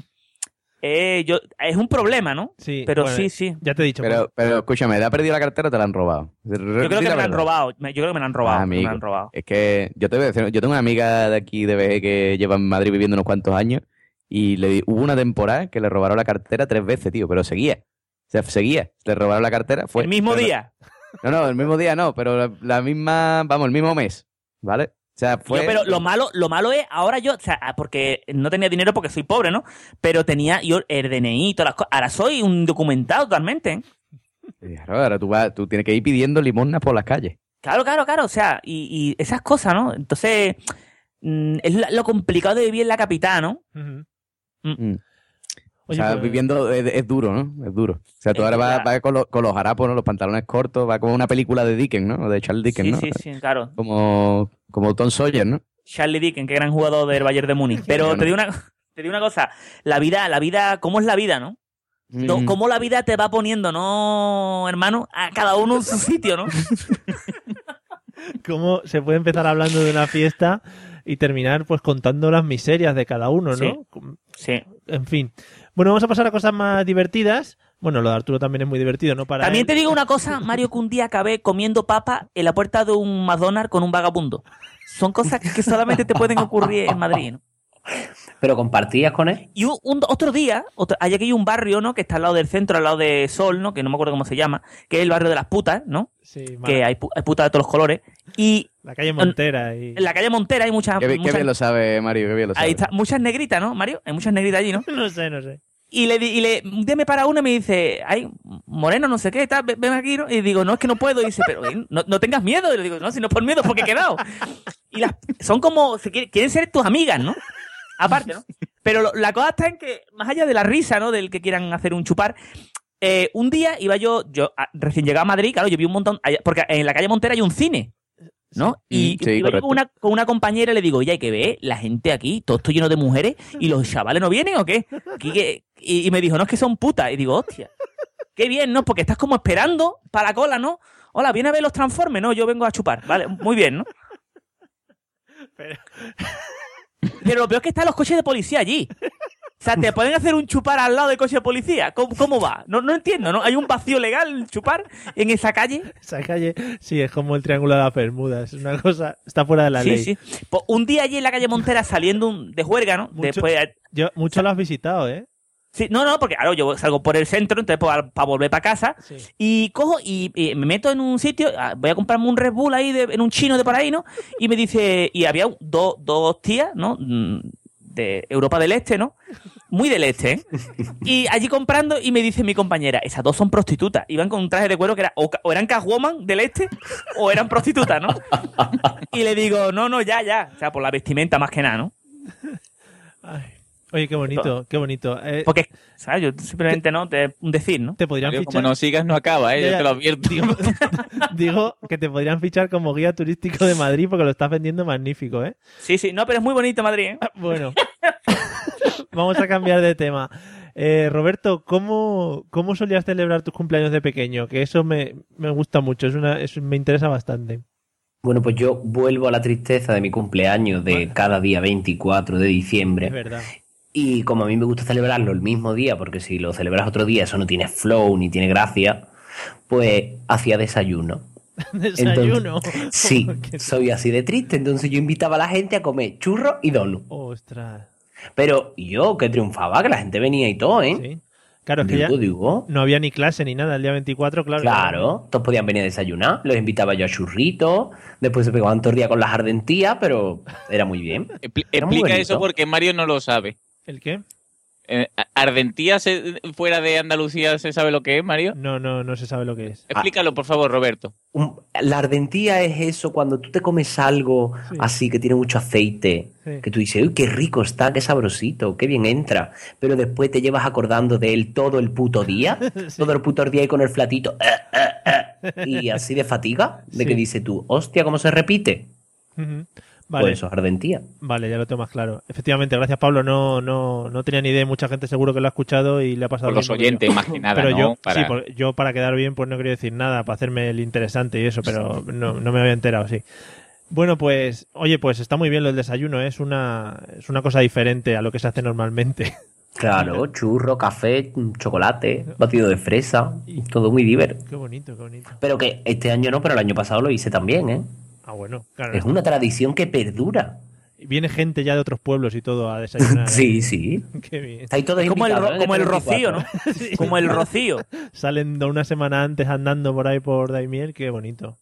eh, yo, es un problema, ¿no? Sí, Pero bueno, sí, sí. Ya te he dicho. Pero, pero escúchame, ¿te ha perdido la cartera o te la han robado? Yo creo que me la han robado. Yo creo que me la han robado. Ah, me amigo. la han robado. Es que yo te voy a decir, yo tengo una amiga de aquí de BG que lleva en Madrid viviendo unos cuantos años y le di- hubo una temporada que le robaron la cartera tres veces, tío, pero seguía. O sea, seguía. Le robaron la cartera. Fue, el mismo no- día. No, no, el mismo día no, pero la, la misma, vamos, el mismo mes, ¿vale? O sea, fue... Yo, pero lo malo, lo malo es, ahora yo, o sea, ah, porque no tenía dinero porque soy pobre, ¿no? Pero tenía yo el DNI y todas las cosas. Ahora soy un documentado totalmente, ¿eh? Claro, ahora tú, vas, tú tienes que ir pidiendo limosnas por las calles. Claro, claro, claro. O sea, y, y esas cosas, ¿no? Entonces, mm, es lo complicado de vivir en la capital, ¿no? Mm. Oye, sea, pues- viviendo es, es duro, ¿no? Es duro. O sea, tú Es ahora vas, vas con, los, con los harapos, ¿no? Los pantalones cortos, va como una película de Dickens, ¿no? O de Charles Dickens, Sí, ¿no? sí, sí, claro. Como, como Tom Sawyer, ¿no? Charlie Dickens, qué gran jugador del Bayern de Múnich. Pero Bueno. te digo una, te digo una cosa, la vida, la vida, ¿cómo es la vida, no? No, Mm. ¿Cómo la vida te va poniendo, no, hermano? A cada uno en su sitio, ¿no? ¿Cómo se puede empezar hablando de una fiesta y terminar pues contando las miserias de cada uno, ¿no? Sí. En fin. Bueno, vamos a pasar a cosas más divertidas. Bueno, lo de Arturo también es muy divertido, ¿no? Para También él. te digo una cosa, Mario, que un día acabé comiendo papa en la puerta de un McDonald's con un vagabundo. Son cosas que solamente te pueden ocurrir en Madrid, ¿no? ¿Pero compartías con él? Y un, un- otro día, otro, hay aquí un barrio, ¿no? Que está al lado del centro, al lado de Sol, ¿no? Que no me acuerdo cómo se llama, que es el barrio de las putas, ¿no? Sí, Que vale. hay, pu- hay putas de todos los colores. Y La calle Montera y... en la calle Montera hay muchas... Qué, bien- qué muchas- bien lo sabe, Mario, qué bien lo sabe. ahí está, muchas negritas, ¿no, Mario? Hay muchas negritas allí, ¿no? No sé, no sé. Y le, di- y le un día me para una y me dice, ay, moreno, no sé qué, tal, ven aquí, ¿no? Y digo, no, es que no puedo. Y dice, pero no, no tengas miedo. Y le digo, no, si no es por miedo, porque he quedado. Y las, son como, se quieren, quieren ser tus amigas, ¿no? Aparte, ¿no? Pero lo- la cosa está en que, más allá de la risa, ¿no? Del que quieran hacer un chupar, eh, un día iba yo, yo a- recién llegado a Madrid, claro, yo vi un montón, porque en la calle Montera hay un cine. ¿no? Y sí, iba yo con una, con una compañera y le digo, oye, hay que ver la gente aquí, todo esto lleno de mujeres, y los chavales no vienen o qué? Y, y me dijo, no, es que son putas. Y digo, hostia, qué bien, ¿no? Porque estás como esperando para la cola, ¿no? Hola, viene a ver los transformes, ¿no? Yo vengo a chupar, ¿vale? Muy bien, ¿no? Pero lo peor es que están los coches de policía allí. O sea, ¿te pueden hacer un chupar al lado del coche de policía? ¿Cómo, cómo va? No, no entiendo, ¿no? ¿Hay un vacío legal chupar en esa calle? Esa calle, sí, es como el Triángulo de las Bermudas. Es una cosa, está fuera de la sí, ley. sí. Pues un día allí en la calle Montera saliendo un- de juerga, ¿no? Mucho, Después yo, mucho lo has visitado, ¿eh? Sí, no, no, porque claro, yo salgo por el centro, entonces para volver para casa, y cojo y, y me meto en un sitio, ah, voy a comprarme un Red Bull ahí de- en un chino de por ahí, ¿no? Y me dice, y había dos dos tías, ¿no? Mm, De Europa del Este, ¿no? Muy del Este, ¿eh? Y allí comprando, y me dice mi compañera, esas dos son prostitutas. Iban con un traje de cuero que era, o, o eran Catwoman del Este, o eran prostitutas, ¿no? Y le digo, no, no, ya, ya. O sea, por la vestimenta más que nada, ¿no? Oye, qué bonito, qué bonito. Eh, Porque, ¿sabes? Yo simplemente no, te, un decir, ¿no? Te podrían Mario, fichar. como no sigas, no acaba, ¿eh? Ya, te lo advierto. Digo que te podrían fichar como guía turístico de Madrid porque lo estás vendiendo magnífico, ¿eh? Sí, sí, no, pero es muy bonito Madrid, ¿eh? Bueno, vamos a cambiar de tema. Eh, Roberto, ¿cómo, ¿cómo solías celebrar tus cumpleaños de pequeño? Que eso me, me gusta mucho, es una, eso me interesa bastante. Bueno, pues yo vuelvo a la tristeza de mi cumpleaños de cada día 24 de diciembre. Es verdad. Y como a mí me gusta celebrarlo el mismo día, porque si lo celebras otro día eso no tiene flow ni tiene gracia, pues hacía desayuno. Desayuno. Entonces, sí, soy así de triste, entonces yo invitaba a la gente a comer churros y donut. Ostras. Pero yo que triunfaba, que la gente venía y todo, ¿eh? Sí. Claro, es que Digo, ya digo. no había ni clase ni nada el día 24, claro. Claro, todos podían venir a desayunar, los invitaba yo a churritos, después se pegaban todo el día con las ardentías, pero era muy bien. Muy Explica eso porque Mario no lo sabe. ¿El qué? Eh, ¿Ardentía se- fuera de Andalucía se sabe lo que es, Mario? No, no, no se sabe lo que es. Explícalo, por favor, Roberto. La ardentía es eso cuando tú te comes algo así que tiene mucho aceite, Sí. que tú dices, uy, qué rico está, qué sabrosito, qué bien entra, pero después te llevas acordando de él todo el puto día, todo el puto día y con el flatito, eh, eh, eh, y así de fatiga, de Sí. que dices tú, hostia, ¿cómo se repite? Pues Vale. eso es ardentía. Vale, ya lo tengo más claro. Efectivamente, gracias Pablo. No, no, no tenía ni idea. Mucha gente seguro que lo ha escuchado y le ha pasado. Por los oyentes, más que nada, Pero ¿no? yo, Para- sí, por- yo para quedar bien, pues no quería decir nada, para hacerme el interesante y eso, pero no, no me había enterado, sí. Bueno, pues, oye, pues está muy bien lo del desayuno. ¿eh? Es una, es una cosa diferente a lo que se hace normalmente. Claro, churro, café, chocolate, batido de fresa, todo muy divertido. Qué bonito, qué bonito. Pero que este año no, pero el año pasado lo hice también, ¿eh? Ah, bueno, claro. Es una tradición que perdura. Viene gente ya de otros pueblos y todo a desayunar. ¿eh? Sí, sí. Qué bien. Está ahí todo Es como el, ¿eh? como el rocío, ¿no? 24. Como el rocío. Salen una semana antes andando por ahí por Daimiel, qué bonito.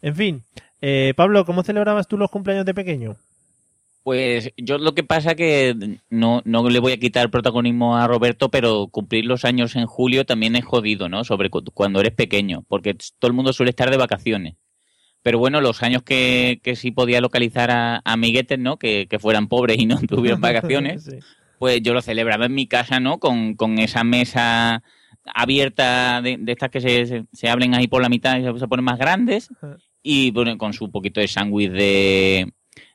En fin, eh, Pablo, ¿cómo celebrabas tú los cumpleaños de pequeño? Pues yo lo que pasa que no, no le voy a quitar protagonismo a Roberto, pero cumplir los años en julio también es jodido, ¿no? Sobre cu- cuando eres pequeño, porque todo el mundo suele estar de vacaciones. Pero bueno, los años que, que sí podía localizar a, a amiguetes, ¿no? Que, que fueran pobres y no tuvieran vacaciones, Sí. pues yo lo celebraba en mi casa, ¿no? Con, con esa mesa abierta de, de estas que se, se, se abren ahí por la mitad y se, se ponen más grandes y bueno, con su poquito de sándwich de,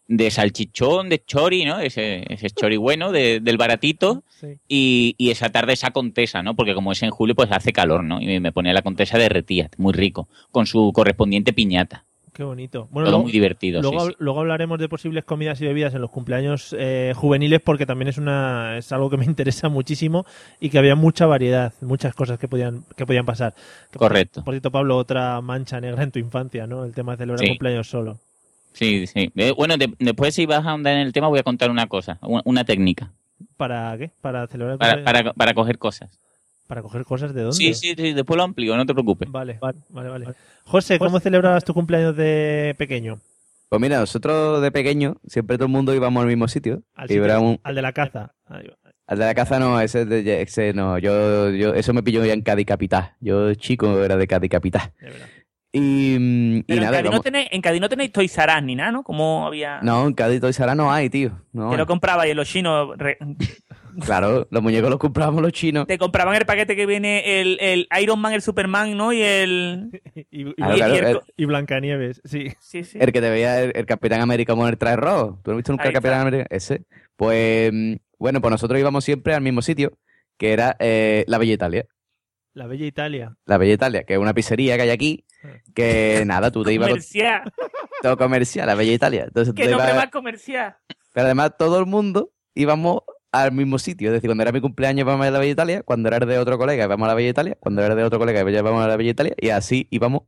de salchichón, de chori, ¿no? Ese, ese chori bueno, de- del baratito. Sí. Y, y esa tarde esa contesa, ¿no? Porque como es en julio, pues hace calor, ¿no? Y me ponía la contesa derretida, muy rico, con su correspondiente piñata. Qué bonito. Todo luego- muy divertido, Luego, sí, sí. luego hablaremos de posibles comidas y bebidas en los cumpleaños eh, juveniles porque también es una es algo que me interesa muchísimo y que había mucha variedad, muchas cosas que podían que podían pasar. Por- Correcto. Por cierto, Pablo, otra mancha negra en tu infancia, ¿no? El tema de celebrar Sí. cumpleaños solo. Sí, sí. Eh, bueno, de- después si vas a ahondar en el tema voy a contar una cosa, una, una técnica ¿Para qué? Para celebrar para, cumpleaños- para, para coger cosas. Para coger cosas de dónde. Sí, sí, sí, después lo amplío, no te preocupes. Vale, vale, vale, vale. José, ¿cómo celebrabas tu cumpleaños de pequeño? Pues mira, nosotros de pequeño, siempre todo el mundo íbamos al mismo sitio. Al, y sitio- era un- al de la caza. Al de la caza no, ese, de- ese no, yo, yo, eso me pilló ya en Cádiz Capital. Yo chico era de Cádiz Capital. Y, mm, y Pero en, nada, Cádiz no tenéis, en Cádiz no tenéis Toys R Us ni nada, ¿no? Como había... no, en Cádiz Toys R Us no hay, tío. No Que hay. lo comprabais en los chinos. re- Claro, los muñecos los comprábamos los chinos. Te compraban el paquete que viene el, el Iron Man, el Superman, ¿no? Y el... Y, y- Claro, y- claro, y el- el- y Blancanieves, sí. Sí, sí. El que te veía el, el Capitán América con el traje rojo. ¿Tú no has visto nunca Ahí el Capitán está. América? Ese. Pues, mm, bueno, pues nosotros íbamos siempre al mismo sitio, que era eh, la Bella Italia. La Bella Italia. La Bella Italia, que es una pizzería que hay aquí, que nada, tú te ibas con Comercial. todo comercial, la Bella Italia. Entonces tú Que te nombre ibas- más comercial. Pero además todo el mundo íbamos al mismo sitio. Es decir, cuando era mi cumpleaños íbamos a la Bella Italia, cuando era el de otro colega íbamos a la Bella Italia, cuando era el de otro colega íbamos a la Bella Italia, y así íbamos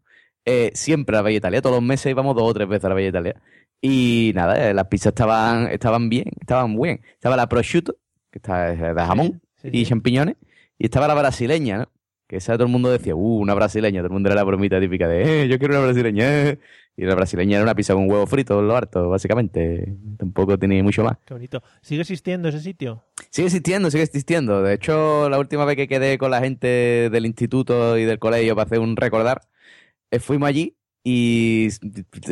eh, siempre a la Bella Italia. Todos los meses íbamos dos o tres veces a la Bella Italia. Y nada, eh, las pizzas estaban, estaban bien, estaban bien. Estaba la prosciutto, que está de jamón Sí, y sí. champiñones, y estaba la brasileña, ¿no? Que esa todo el mundo decía, uh, una brasileña, todo el mundo era la bromita típica de, eh, yo quiero una brasileña. eh. Y la brasileña era una pizza con huevo frito, lo harto, básicamente. Tampoco tenía mucho más. Qué bonito. ¿Sigue existiendo ese sitio? Sigue existiendo, sigue existiendo. De hecho, la última vez que quedé con la gente del instituto y del colegio para hacer un recordar, eh, fuimos allí y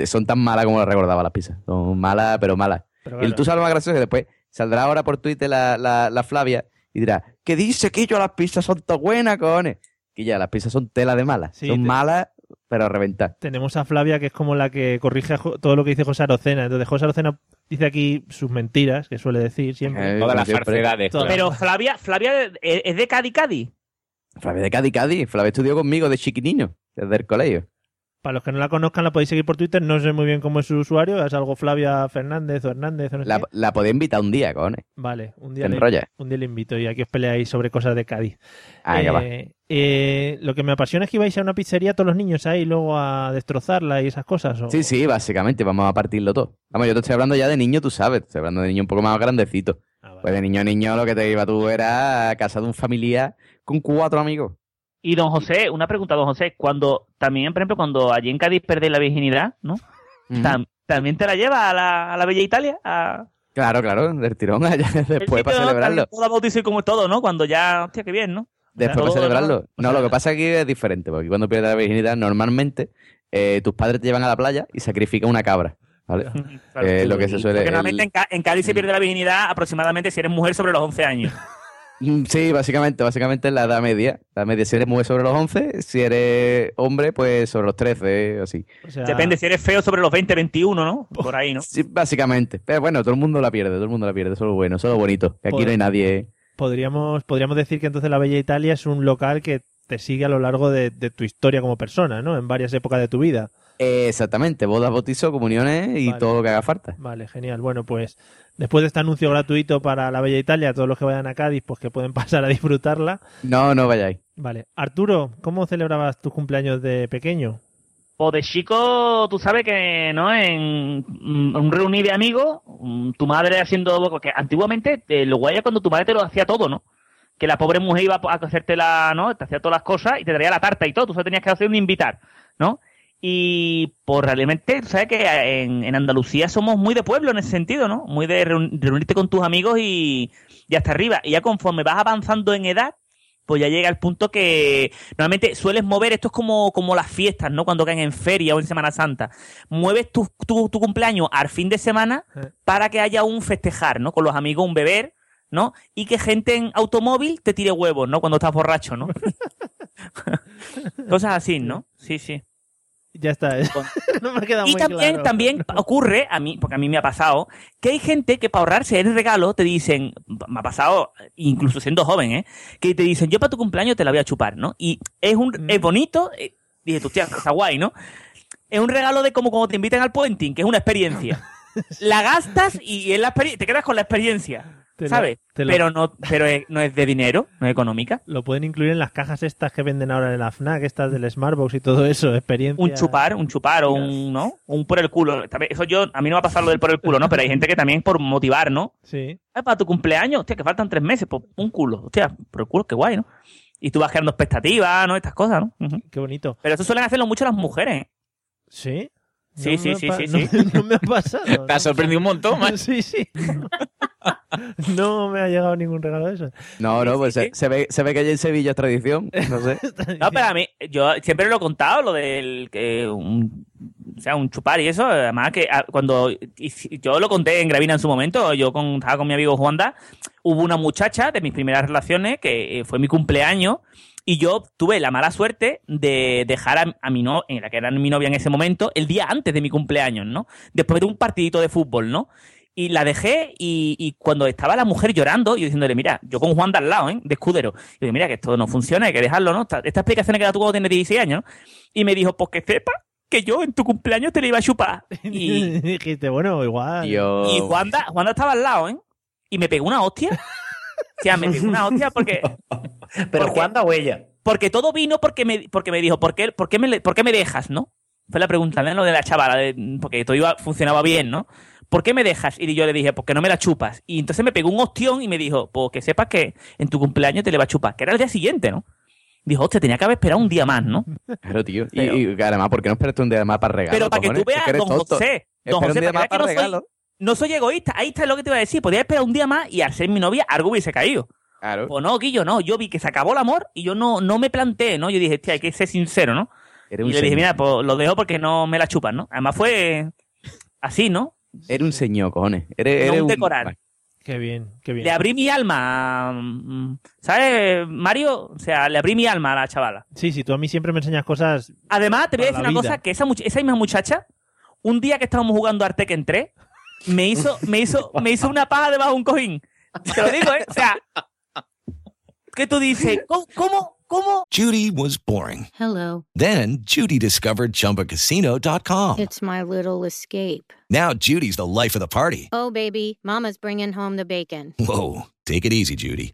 son tan malas como las recordaba las pizzas. Son malas, pero malas. Pero Y tú sabes lo más gracioso que después saldrá ahora por Twitter la, la, la Flavia y dirá, ¿qué dice que yo las pizzas son tan buenas, cojones? Que ya, las pizzas son tela de malas. Sí, son te- malas, pero a reventar. Tenemos a Flavia, que es como la que corrige a todo lo que dice José Arocena. Entonces, José Arocena dice aquí sus mentiras, que suele decir siempre. Eh, Todas las falsedades. Claro. Pero Flavia, Flavia es de Cádiz, Cádiz. Flavia de Cádiz, Cádiz. Flavia estudió conmigo de chiquiniño, desde el colegio. Para los que no la conozcan, la podéis seguir por Twitter. No sé muy bien cómo es su usuario. Es algo Flavia Fernández o Hernández o no sé La, la podía invitar un día, cojones. Vale, un día, le, un día le invito y aquí os peleáis sobre cosas de Cádiz. Ah, venga, va. Eh, eh, lo que me apasiona es que ibais a una pizzería todos los niños ahí luego a destrozarla y esas cosas. ¿o? Sí, sí, básicamente, vamos a partirlo todo. Vamos, yo te estoy hablando ya de niño, tú sabes, estoy hablando de niño un poco más grandecito. Ah, vale. Pues de niño a niño lo que te iba tú era a casa de un familiar con cuatro amigos. Y don José, una pregunta, don José. Cuando, también, por ejemplo, cuando allí en Cádiz perdéis la virginidad, ¿no? Tam- ¿También te la lleva a la, a la Bella Italia? A- Claro, claro, del tirón, allá después para Sí, ¿no? celebrarlo. Todo bautizo como todo, ¿no? Cuando ya, hostia, qué bien, ¿no? Después para celebrarlo. ¿no? No, lo que pasa aquí es diferente, porque cuando pierdes la virginidad, normalmente eh, tus padres te llevan a la playa y sacrifican una cabra. ¿vale? Claro. Eh, lo que se suele. Porque el- normalmente en, Ca- en Cádiz se pierde la virginidad aproximadamente si eres mujer sobre los 11 años. Mm, Sí, básicamente, básicamente es la edad media. La media, si eres mujer sobre los 11, si eres hombre, pues sobre los 13, así. Depende si eres feo sobre los 20, 21, ¿no? Por ahí, ¿no? Sí, básicamente. Pero bueno, todo el mundo la pierde, todo el mundo la pierde. Eso es lo bueno, eso es lo bonito. Que aquí no hay nadie. Podríamos, podríamos decir que entonces la Bella Italia es un local que te sigue a lo largo de, de tu historia como persona, ¿no? En varias épocas de tu vida. Eh, exactamente, bodas, bautizos, comuniones y Vale. todo lo que haga falta. Vale, genial. Bueno, pues después de este anuncio gratuito para la Bella Italia, todos los que vayan a Cádiz, pues que pueden pasar a disfrutarla. No, no vayáis. Vale. Arturo, ¿cómo celebrabas tus cumpleaños de pequeño? O de chico, tú sabes que, ¿no? En mm, un reunir de amigos, mm, tu madre haciendo. Porque antiguamente eh, lo guay cuando tu madre te lo hacía todo, ¿no? Que la pobre mujer iba a hacerte la, ¿no? Te hacía todas las cosas y te traía la tarta y todo. Tú solo tenías que hacer un invitar, ¿no? Y por realmente, tú sabes que en, en Andalucía somos muy de pueblo en ese sentido, ¿no? Muy de reun- reunirte con tus amigos y, y hasta arriba. Y ya conforme vas avanzando en edad, pues ya llega el punto que normalmente sueles mover, esto es como, como las fiestas, ¿no? Cuando caen en feria o en Semana Santa. Mueves tu, tu, tu cumpleaños al fin de semana para que haya un festejar, ¿no? Con los amigos, un beber, ¿no? Y que gente en automóvil te tire huevos, ¿no? Cuando estás borracho, ¿no? Cosas así, ¿no? Sí, sí. Ya está. no me ha quedado Y muy también, claro. también ocurre, a mí, porque a mí me ha pasado, que hay gente que para ahorrarse el regalo te dicen, me ha pasado, incluso siendo joven, ¿eh? Que te dicen, yo para tu cumpleaños te la voy a chupar, ¿no? Y es un, Mm. es bonito, eh, dije, tú, tía, está guay, ¿no? Es un regalo de como cuando te invitan al puenting, que es una experiencia. la gastas y es la experiencia, te quedas con la experiencia, Te ¿sabes? lo- Pero no, pero es- no es de dinero, no es económica. Lo pueden incluir en las cajas estas que venden ahora en la FNAC, estas del Smartbox y todo eso, experiencia. un chupar, un chupar o un, ¿no? Un por el culo. Eso yo, a mí no va a pasar lo del por el culo, ¿no? Pero hay gente que también por motivar, ¿no? Sí. Ah, para tu cumpleaños, hostia, que faltan tres meses, pues un culo. Hostia, por el culo, qué guay, ¿no? Y tú vas creando expectativas, ¿no? Estas cosas, ¿no? Qué bonito. Pero eso suelen hacerlo mucho las mujeres. ¿eh? ¿Sí? Sí, No sí, me sí, sí, no- sí. No, me ha pasado. Te ha sorprendido un montón, man. Sí, sí. No me ha llegado ningún regalo de eso. No, no, pues se, se ve, se ve que allí en Sevilla es tradición. No sé. No, pero a mí, yo siempre lo he contado, lo del que un, o sea, un chupar y eso. Además, que ah, cuando yo lo conté en Gravina en su momento, yo con, estaba con mi amigo Juanda, hubo una muchacha de mis primeras relaciones que eh, fue mi cumpleaños. Y yo tuve la mala suerte de dejar a, a mi no, en la que era mi novia en ese momento, el día antes de mi cumpleaños, ¿no? Después de un partidito de fútbol, ¿no? Y la dejé y, y cuando estaba la mujer llorando, yo diciéndole, mira, yo con Juan de al lado, ¿eh? De escudero. Y digo, mira, que esto no funciona, hay que dejarlo, ¿no? Esta, esta explicación que da tú cuando tienes 16 años, ¿no? Y me dijo, pues que sepa que yo en tu cumpleaños te la iba a chupar. Y, dijiste, bueno, igual. y Juanda, Juanda estaba al lado, ¿eh? Y me pegó una hostia. O sea, me pegó una hostia porque... Pero Juanda o ella. Porque todo vino porque me, porque me dijo, ¿por qué, por, qué me, ¿por qué me dejas, no? Fue la pregunta, ¿no? Lo de la chavala, de- porque todo iba, funcionaba bien, ¿no? ¿Por qué me dejas? Y yo le dije, porque no me la chupas. Y entonces me pegó un ostión y me dijo, pues que sepas que en tu cumpleaños te le va a chupar, que era el día siguiente, ¿no? Dijo, hostia, tenía que haber esperado un día más, ¿no? Claro, tío. Y- Pero- Y, además, ¿por qué no esperaste un día más para regalo? Pero para que tú veas, don tonto. José, don José, un día para más que para no soy, regalo. No soy egoísta. Ahí está lo que te iba a decir. Podría esperar un día más y al ser mi novia algo hubiese caído. Claro. Pues no, Guillo, no. Yo vi que se acabó el amor y yo no, no me planteé, ¿no? Yo dije, hostia, hay que ser sincero, ¿no? Eres y le dije, mira, pues lo dejo porque no me la chupan, ¿no? Además fue así, ¿no? Eres un señor, cojones. No eres un decorar. Qué bien, qué bien. Le abrí mi alma, ¿sabes, Mario? O sea, le abrí mi alma a la chavala. Sí, sí, tú a mí siempre me enseñas cosas. Además, te voy a decir una vida. cosa, que esa, much- esa misma muchacha, un día que estábamos jugando a Arteque en 3, me hizo, me hizo, me hizo una paja debajo de un cojín. Te lo digo, ¿eh? O sea, ¿qué tú dices? ¿Cómo? ¿Cómo? ¿Cómo? Judy was boring. Hello. Then Judy discovered ChumbaCasino.com. It's my little escape. Now Judy's the life of the party. Oh, baby, Mama's bringing home the bacon. Whoa, take it easy, Judy.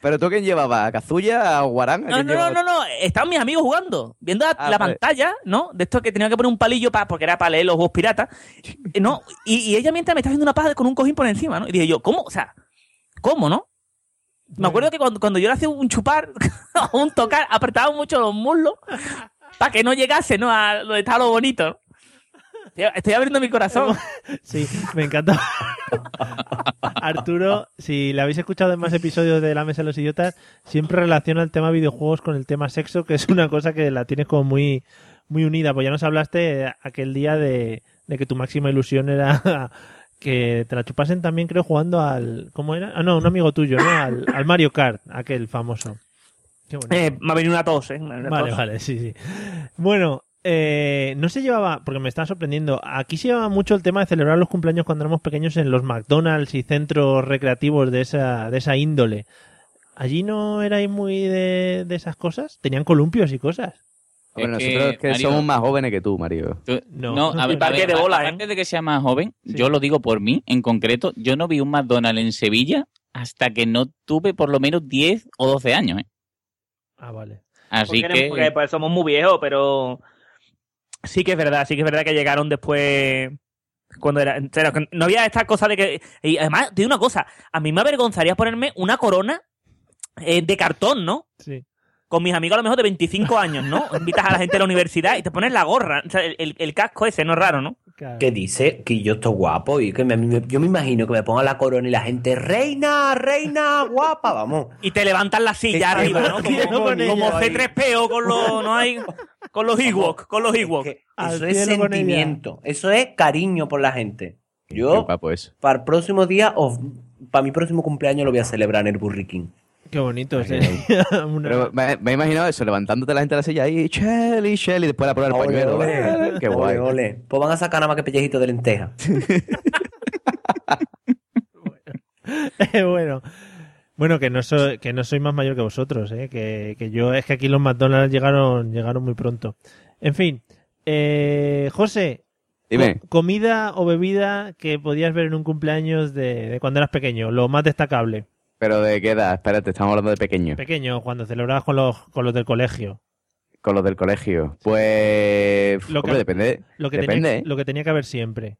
pero tú quién llevaba, ¿a Kazuya, a Guarán? ¿A No, no, no, no, no, estaban mis amigos jugando, viendo la, Ah, la vale. pantalla, ¿no? De esto que tenía que poner un palillo para, porque era para leer los juegos piratas, ¿no? Y, y ella mientras me estaba haciendo una paja con un cojín por encima, ¿no? Y dije yo, ¿cómo? O sea, ¿cómo, no? Me acuerdo que cuando, cuando yo le hacía un chupar o un tocar, apretaba mucho los muslos para que no llegase, ¿no? A donde estaba lo bonito. Estoy- Estoy abriendo mi corazón. Sí, me encanta. Arturo, si le habéis escuchado en más episodios de La Mesa de los Idiotas, siempre relaciona el tema videojuegos con el tema sexo, que es una cosa que la tienes como muy, muy unida. Pues ya nos hablaste aquel día de, de que tu máxima ilusión era que te la chupasen también, creo, jugando al. ¿Cómo era? Ah, no, un amigo tuyo, ¿no? Al, al Mario Kart, aquel famoso. Qué. Eh, me ha venido una tos, ¿eh? Una Vale, tos. vale, sí, sí. Bueno, eh, no se llevaba, porque me estaba sorprendiendo, aquí se llevaba mucho el tema de celebrar los cumpleaños cuando éramos pequeños en los McDonald's y centros recreativos de esa, de esa índole. ¿Allí no erais muy de, de esas cosas? ¿Tenían columpios y cosas? Bueno, Es que, nosotros que Mario- somos más jóvenes que tú, Mario. Tú- No. No, a ver, a ver, de a- bolas, ¿eh? de que sea más joven, yo lo digo por mí en concreto, yo no vi un McDonald's en Sevilla hasta que no tuve por lo menos 10 o 12 años. ¿eh? Ah, vale. Así porque, que... porque, pues, somos muy viejos, pero sí que es verdad, sí que es verdad que llegaron después cuando era, no había esta cosa de que y además digo una cosa, a mí me avergonzaría ponerme una corona eh, de cartón, ¿no? Sí. Con mis amigos a lo mejor de 25 años, ¿no? Invitas a la gente a la universidad y te pones la gorra, o sea, el, el- el casco ese, no es raro, ¿no? Que dice que yo estoy guapo y que me- me- yo me imagino que me ponga la corona y la gente, reina, reina, guapa, vamos. Y te levantan la silla arriba, ¿no? Como, con como ella ahí. C3PO con los, no hay, con los Ewok, con los Ewok. Eso es sentimiento, eso es cariño por la gente. Yo, eso. para el próximo día, o para mi próximo cumpleaños lo voy a celebrar en el King. Qué bonito. sí. Una- Pero me, me he imaginado eso, levantándote la gente de la silla ahí, Shelly, Shelly, después la poner el pañuelo. ole. Qué guay. Ole, ole. Pues van a sacar nada más que pellejito de lenteja. bueno. Bueno, que no soy, que no soy más mayor que vosotros, ¿eh? que, que yo es que aquí los McDonald's llegaron, llegaron muy pronto. En fin, eh, José, Dime. comida o bebida que podías ver en un cumpleaños de, de cuando eras pequeño, lo más destacable. Pero de qué edad, espérate, estamos hablando de pequeño. Pequeño, cuando celebrabas con los, con los del colegio. Con los del colegio. Pues. Lo que- hombre, depende. Lo que, depende, tenía, lo que tenía que haber siempre.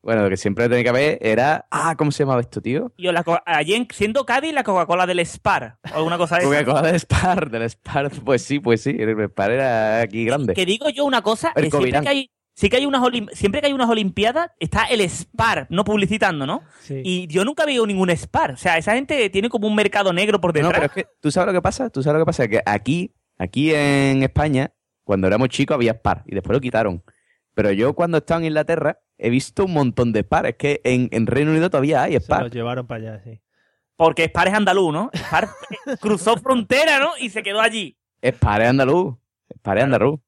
Bueno, lo que siempre tenía que haber era. Ah, ¿cómo se llamaba esto, tío? Yo la, allí en, siendo Cádiz la Coca-Cola del Spar o alguna cosa de. Coca-Cola del Spar, del Spar. Pues sí, pues sí. El Spar era aquí grande. Que digo yo una cosa, El eh, siempre que hay sí que hay unas olim- siempre que hay unas olimpiadas está el Spar, no publicitando, ¿no? Sí. Y yo nunca veo ningún Spar, o sea, esa gente tiene como un mercado negro por No, detrás. pero es que, ¿tú sabes lo que pasa? ¿Tú sabes lo que pasa? Que aquí, aquí en España, cuando éramos chicos había Spar y después lo quitaron. Pero yo cuando estaba en Inglaterra he visto un montón de Spar. Es que en, en Reino Unido todavía hay Se Spar. los llevaron para allá, sí. Porque Spar es andaluz, ¿no? Spar cruzó frontera, ¿no? Y se quedó allí. Spar es andaluz. Spar es andaluz.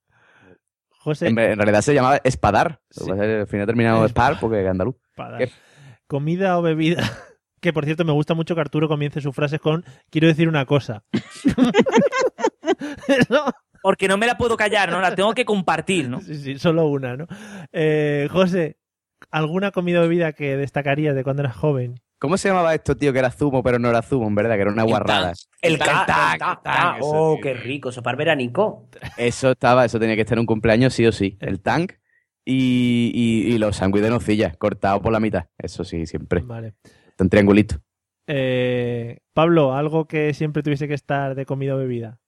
José, En, en realidad se llamaba Espadar. Al final terminado Spar porque es andaluz. ¿Qué? comida o bebida. Que por cierto me gusta mucho que Arturo comience sus frases con quiero decir una cosa. No, Porque no me la puedo callar, ¿no? La tengo que compartir, ¿no? sí, sí, solo una, ¿no? Eh, José, ¿alguna comida o bebida que destacarías de cuando eras joven? ¿Cómo se llamaba esto, tío? Que era zumo, pero no era zumo, en verdad, que era una guarrada. El eso, Oh, tío. qué rico, eso para el veranico. Eso estaba, eso tenía que estar en un cumpleaños sí o sí. El tank y, y, y los sándwiches de nocilla, cortados por la mitad. Eso sí, siempre. Vale. En triangulito. Eh, Pablo, ¿algo que siempre tuviese que estar de comida o bebida?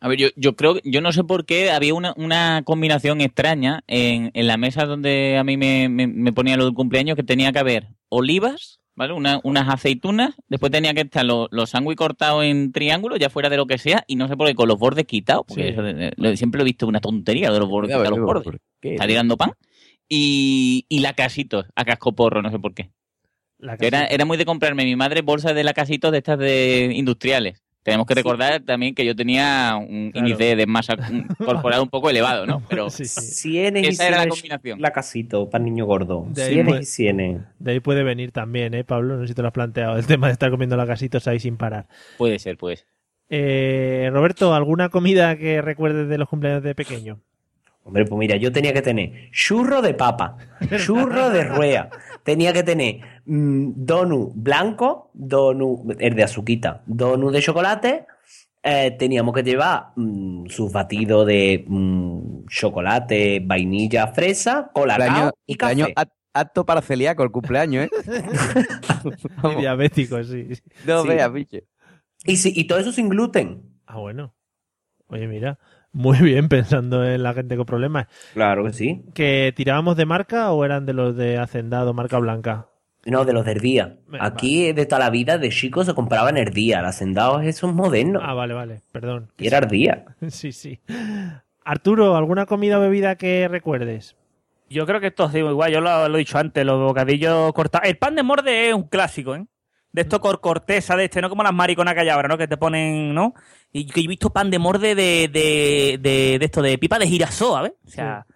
A ver, yo, yo creo, yo no sé por qué había una, una combinación extraña en, en la mesa donde a mí me, me, me ponían los cumpleaños que tenía que haber olivas, ¿vale? Una- unas aceitunas, después tenía que estar los, los sándwiches cortados en triángulo, ya fuera de lo que sea, y no sé por qué, con los bordes quitados, porque Sí. eso lo- siempre lo he visto una tontería de los bordes, quitar los bordes. Está tirando pan. Y, y la casito, a cascoporro, no sé por qué. Era, era muy de comprarme mi madre bolsas de la casito de estas de industriales. Tenemos que recordar también que yo tenía un índice de masa corporal un poco elevado, ¿no? Pero Sienes y esa era la combinación. La casito para niño gordo. De ahí Sienes puede- y sienes. De ahí puede venir también, ¿eh, Pablo? No sé si te lo has planteado, el tema de estar comiendo lacasitos ahí sin parar. Puede ser, pues. Eh, Roberto, ¿alguna comida que recuerdes de los cumpleaños de pequeño? Hombre, pues mira, yo tenía que tener churro de papa, churro de ruea, tenía que tener mm, donut blanco, donut, el de azuquita, donut de chocolate, eh, teníamos que llevar mm, sus batidos de mm, chocolate, vainilla, fresa, colacao Cumpleaños, y café. cumpleaños act- apto para celíaco el cumpleaños, ¿eh? Y diabético, sí. No Sí. veas. Y, sí, y todo eso sin gluten. Ah, bueno. Oye, mira, muy bien pensando en la gente con problemas. Claro que sí. ¿Que tirábamos de marca o eran de los de Hacendado, marca blanca? No, de los del día. Venga, Aquí de toda la vida de chicos se compraban el día. Los hacendados esos modernos. Ah, vale, vale, perdón. Y era el día. Sí, sí. Arturo, ¿alguna comida o bebida que recuerdes? Yo creo que esto es igual, yo lo, lo he dicho antes, los bocadillos cortados. El pan de morde es un clásico, ¿eh? De esto con corteza, de este, no como las mariconas que hay ahora, ¿no? Que te ponen, ¿no? Y que yo he visto pan de morde de, de, de, de esto, de pipa de girasol, ¿sabes? O sea,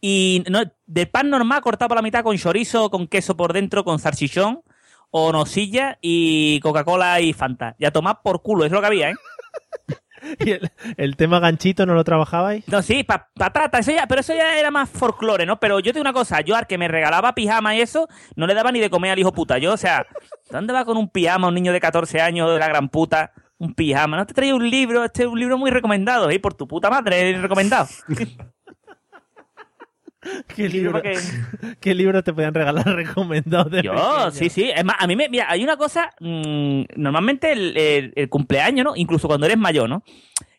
y no, de pan normal cortado por la mitad con chorizo, con queso por dentro, con salchichón, o nocilla y Coca-Cola y Fanta. Y a tomar por culo, es lo que había, ¿eh? ¿Y el, el tema ganchito no lo trabajabais? No, sí, pa- patata, eso ya, pero eso ya era más folclore, ¿no? Pero yo te digo una cosa, yo al que me regalaba pijama y eso, no le daba ni de comer al hijo puta. Yo, o sea, ¿dónde va con un pijama un niño de 14 años de la gran puta? Un pijama, no te traía un libro, este es un libro muy recomendado, ¿eh? Por tu puta madre, recomendado. ¿Qué libro, que- ¿Qué libro te podían regalar recomendados de Yo, pequeño? sí, sí. Es más, a mí me. Mira, hay una cosa. mm, normalmente el, el- el cumpleaños, ¿no? Incluso cuando eres mayor, ¿no?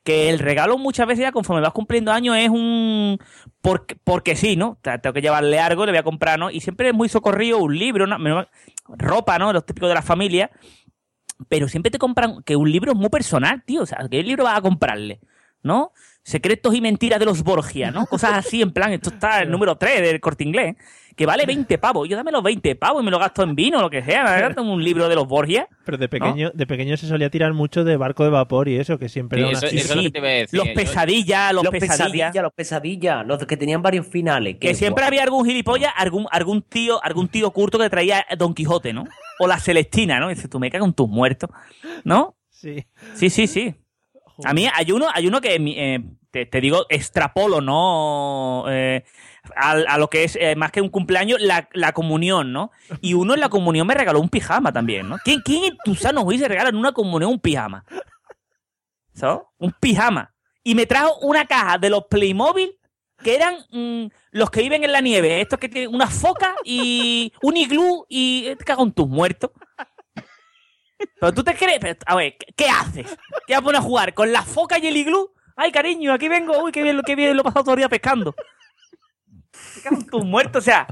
Que el regalo muchas veces ya conforme vas cumpliendo años es un. Porque, porque sí, ¿no? O sea, tengo que llevarle algo, le voy a comprar, ¿no? Y siempre es muy socorrido un libro, ¿no? Ropa, ¿no? Los típicos de la familia. Pero siempre te compran. Que un libro es muy personal, tío. O sea, ¿qué libro vas a comprarle? ¿No? Secretos y mentiras de los Borgia, ¿no? Cosas así, en plan, esto está el número 3 del corte inglés, que vale 20 pavos. Yo dame los 20 pavos y me lo gasto en vino o lo que sea. Me gasto en un libro de los Borgia. Pero de pequeño, de pequeño se solía tirar mucho de barco de vapor y eso, que siempre Sí, era una eso- es lo que te decir. Los pesadillas, los, Los pesadillas. pesadillas, los pesadillas, los que tenían varios finales. Que siempre guay. había algún gilipollas, algún, algún tío, algún tío curto que traía Don Quijote, ¿no? O la Celestina, ¿no? Y dices, tú me cago en tus muertos, ¿no? Sí. Sí, sí, sí. A mí hay uno, hay uno que eh, te, digo, extrapolo, ¿no? Eh, a, a lo que es eh, más que un cumpleaños, la, la comunión, ¿no? Y uno en la comunión me regaló un pijama también, ¿no? ¿Quién, quién en tu sano juicio regala en una comunión un pijama? ¿Sabes? Un pijama. Y me trajo una caja de los Playmobil que eran mm, los que viven en la nieve. Estos que tienen una foca y un iglú y eh, te cago en tus muertos. Pero tú te crees, pero, a ver, ¿qué, haces? ¿Qué vas a poner a jugar? ¿Con la foca y el iglú? Ay, cariño, aquí vengo, uy, qué bien, qué bien lo he pasado todo el día pescando. Te tus muertos, o sea,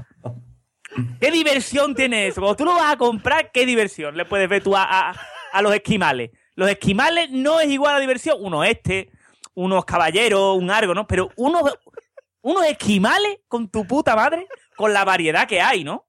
¿qué diversión tiene eso? Cuando tú lo vas a comprar, ¿qué diversión le puedes ver tú a los esquimales? Los esquimales no es igual a diversión. Uno este, unos caballeros, un argo, ¿no? Pero unos, unos esquimales con tu puta madre, con la variedad que hay, ¿no?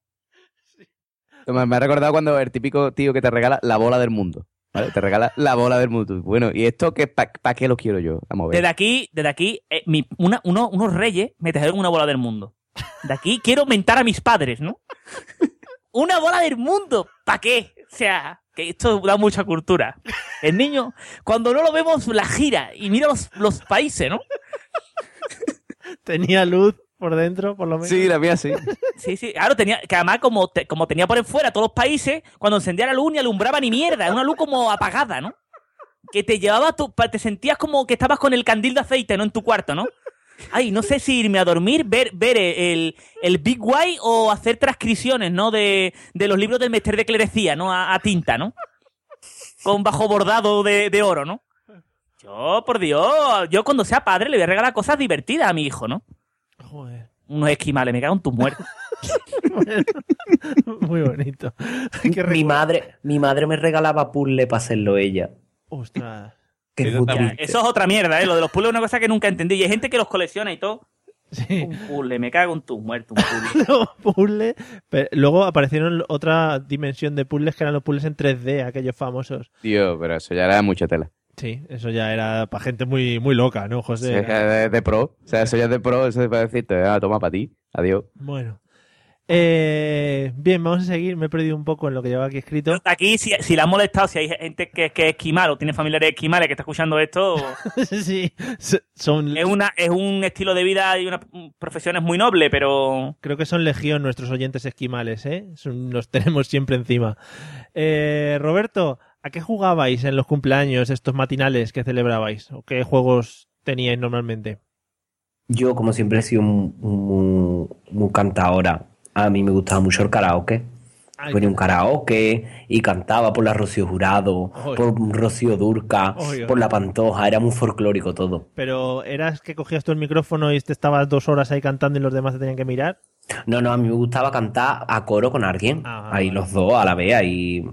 Me, ha recordado cuando el típico tío que te regala la bola del mundo. ¿vale? Te regala la bola del mundo. Bueno, ¿y esto qué, para qué lo quiero yo? Vamos a ver. Desde aquí, desde aquí, eh, mi- una- uno- unos reyes me trajeron una bola del mundo. De aquí quiero mentar a mis padres, ¿no? una bola del mundo, ¿para qué? O sea, que esto da mucha cultura. El niño, cuando no lo vemos, la gira y mira los, los países, ¿no? Tenía luz por dentro, por lo menos. Sí, la mía sí. Sí, sí, claro, tenía, que además como, te- como tenía por fuera todos los países, cuando encendía la luz ni alumbraba ni mierda, era una luz como apagada, ¿no? Que te llevaba, tu, te sentías como que estabas con el candil de aceite, ¿no? En tu cuarto, ¿no? Ay, no sé si irme a dormir, ver, ver el, el Big White o hacer transcripciones, ¿no? De, de los libros del Mester de Clerecía, ¿no? A, a tinta, ¿no? Con bajo bordado de, de oro, ¿no? Yo, por Dios, yo cuando sea padre le voy a regalar cosas divertidas a mi hijo, ¿no? Joder. Unos esquimales, me cago en tus muertos. Muy bonito. mi madre, mi madre me regalaba puzzle para hacerlo ella. Ostras. Qué Eso, eso es otra mierda, ¿eh? Lo de los puzzles es una cosa que nunca entendí. Y hay gente que los colecciona y todo. Un puzzle, me cago en tus muertos, un puzzle. Los puzzles. Pero luego aparecieron otra dimensión de puzzles que eran los puzzles en 3D, aquellos famosos. Tío, pero eso ya era mucha tela. Sí, eso ya era para gente muy, muy loca, ¿no, Sí, José? es que de, de pro. O sea, eso ya es de pro, eso es para decirte, ah, toma para ti. Adiós. Bueno. Eh, bien, vamos a seguir. Me he perdido un poco en lo que llevaba aquí escrito. Aquí, si, si le han molestado, si hay gente que, que es esquimal o tiene familiares esquimales que está escuchando esto, sí, son... es, una, es un estilo de vida y una profesión es muy noble, pero... Creo que son legión nuestros oyentes esquimales, ¿eh? Son- Los tenemos siempre encima. Eh, Roberto, ¿a qué jugabais en los cumpleaños, estos matinales que celebrabais? ¿O qué juegos teníais normalmente? Yo, como siempre, he sido muy, muy, muy cantadora. A mí me gustaba mucho el karaoke. Ay, Ponía un karaoke y cantaba por la Rocío Jurado, por Rocío Durca, por la Pantoja. Era muy folclórico todo. Pero ¿eras que cogías tú el micrófono y te estabas dos horas ahí cantando y los demás te tenían que mirar? No, no, a mí me gustaba cantar a coro con alguien. Ah, ahí los dos a la vez. Ahí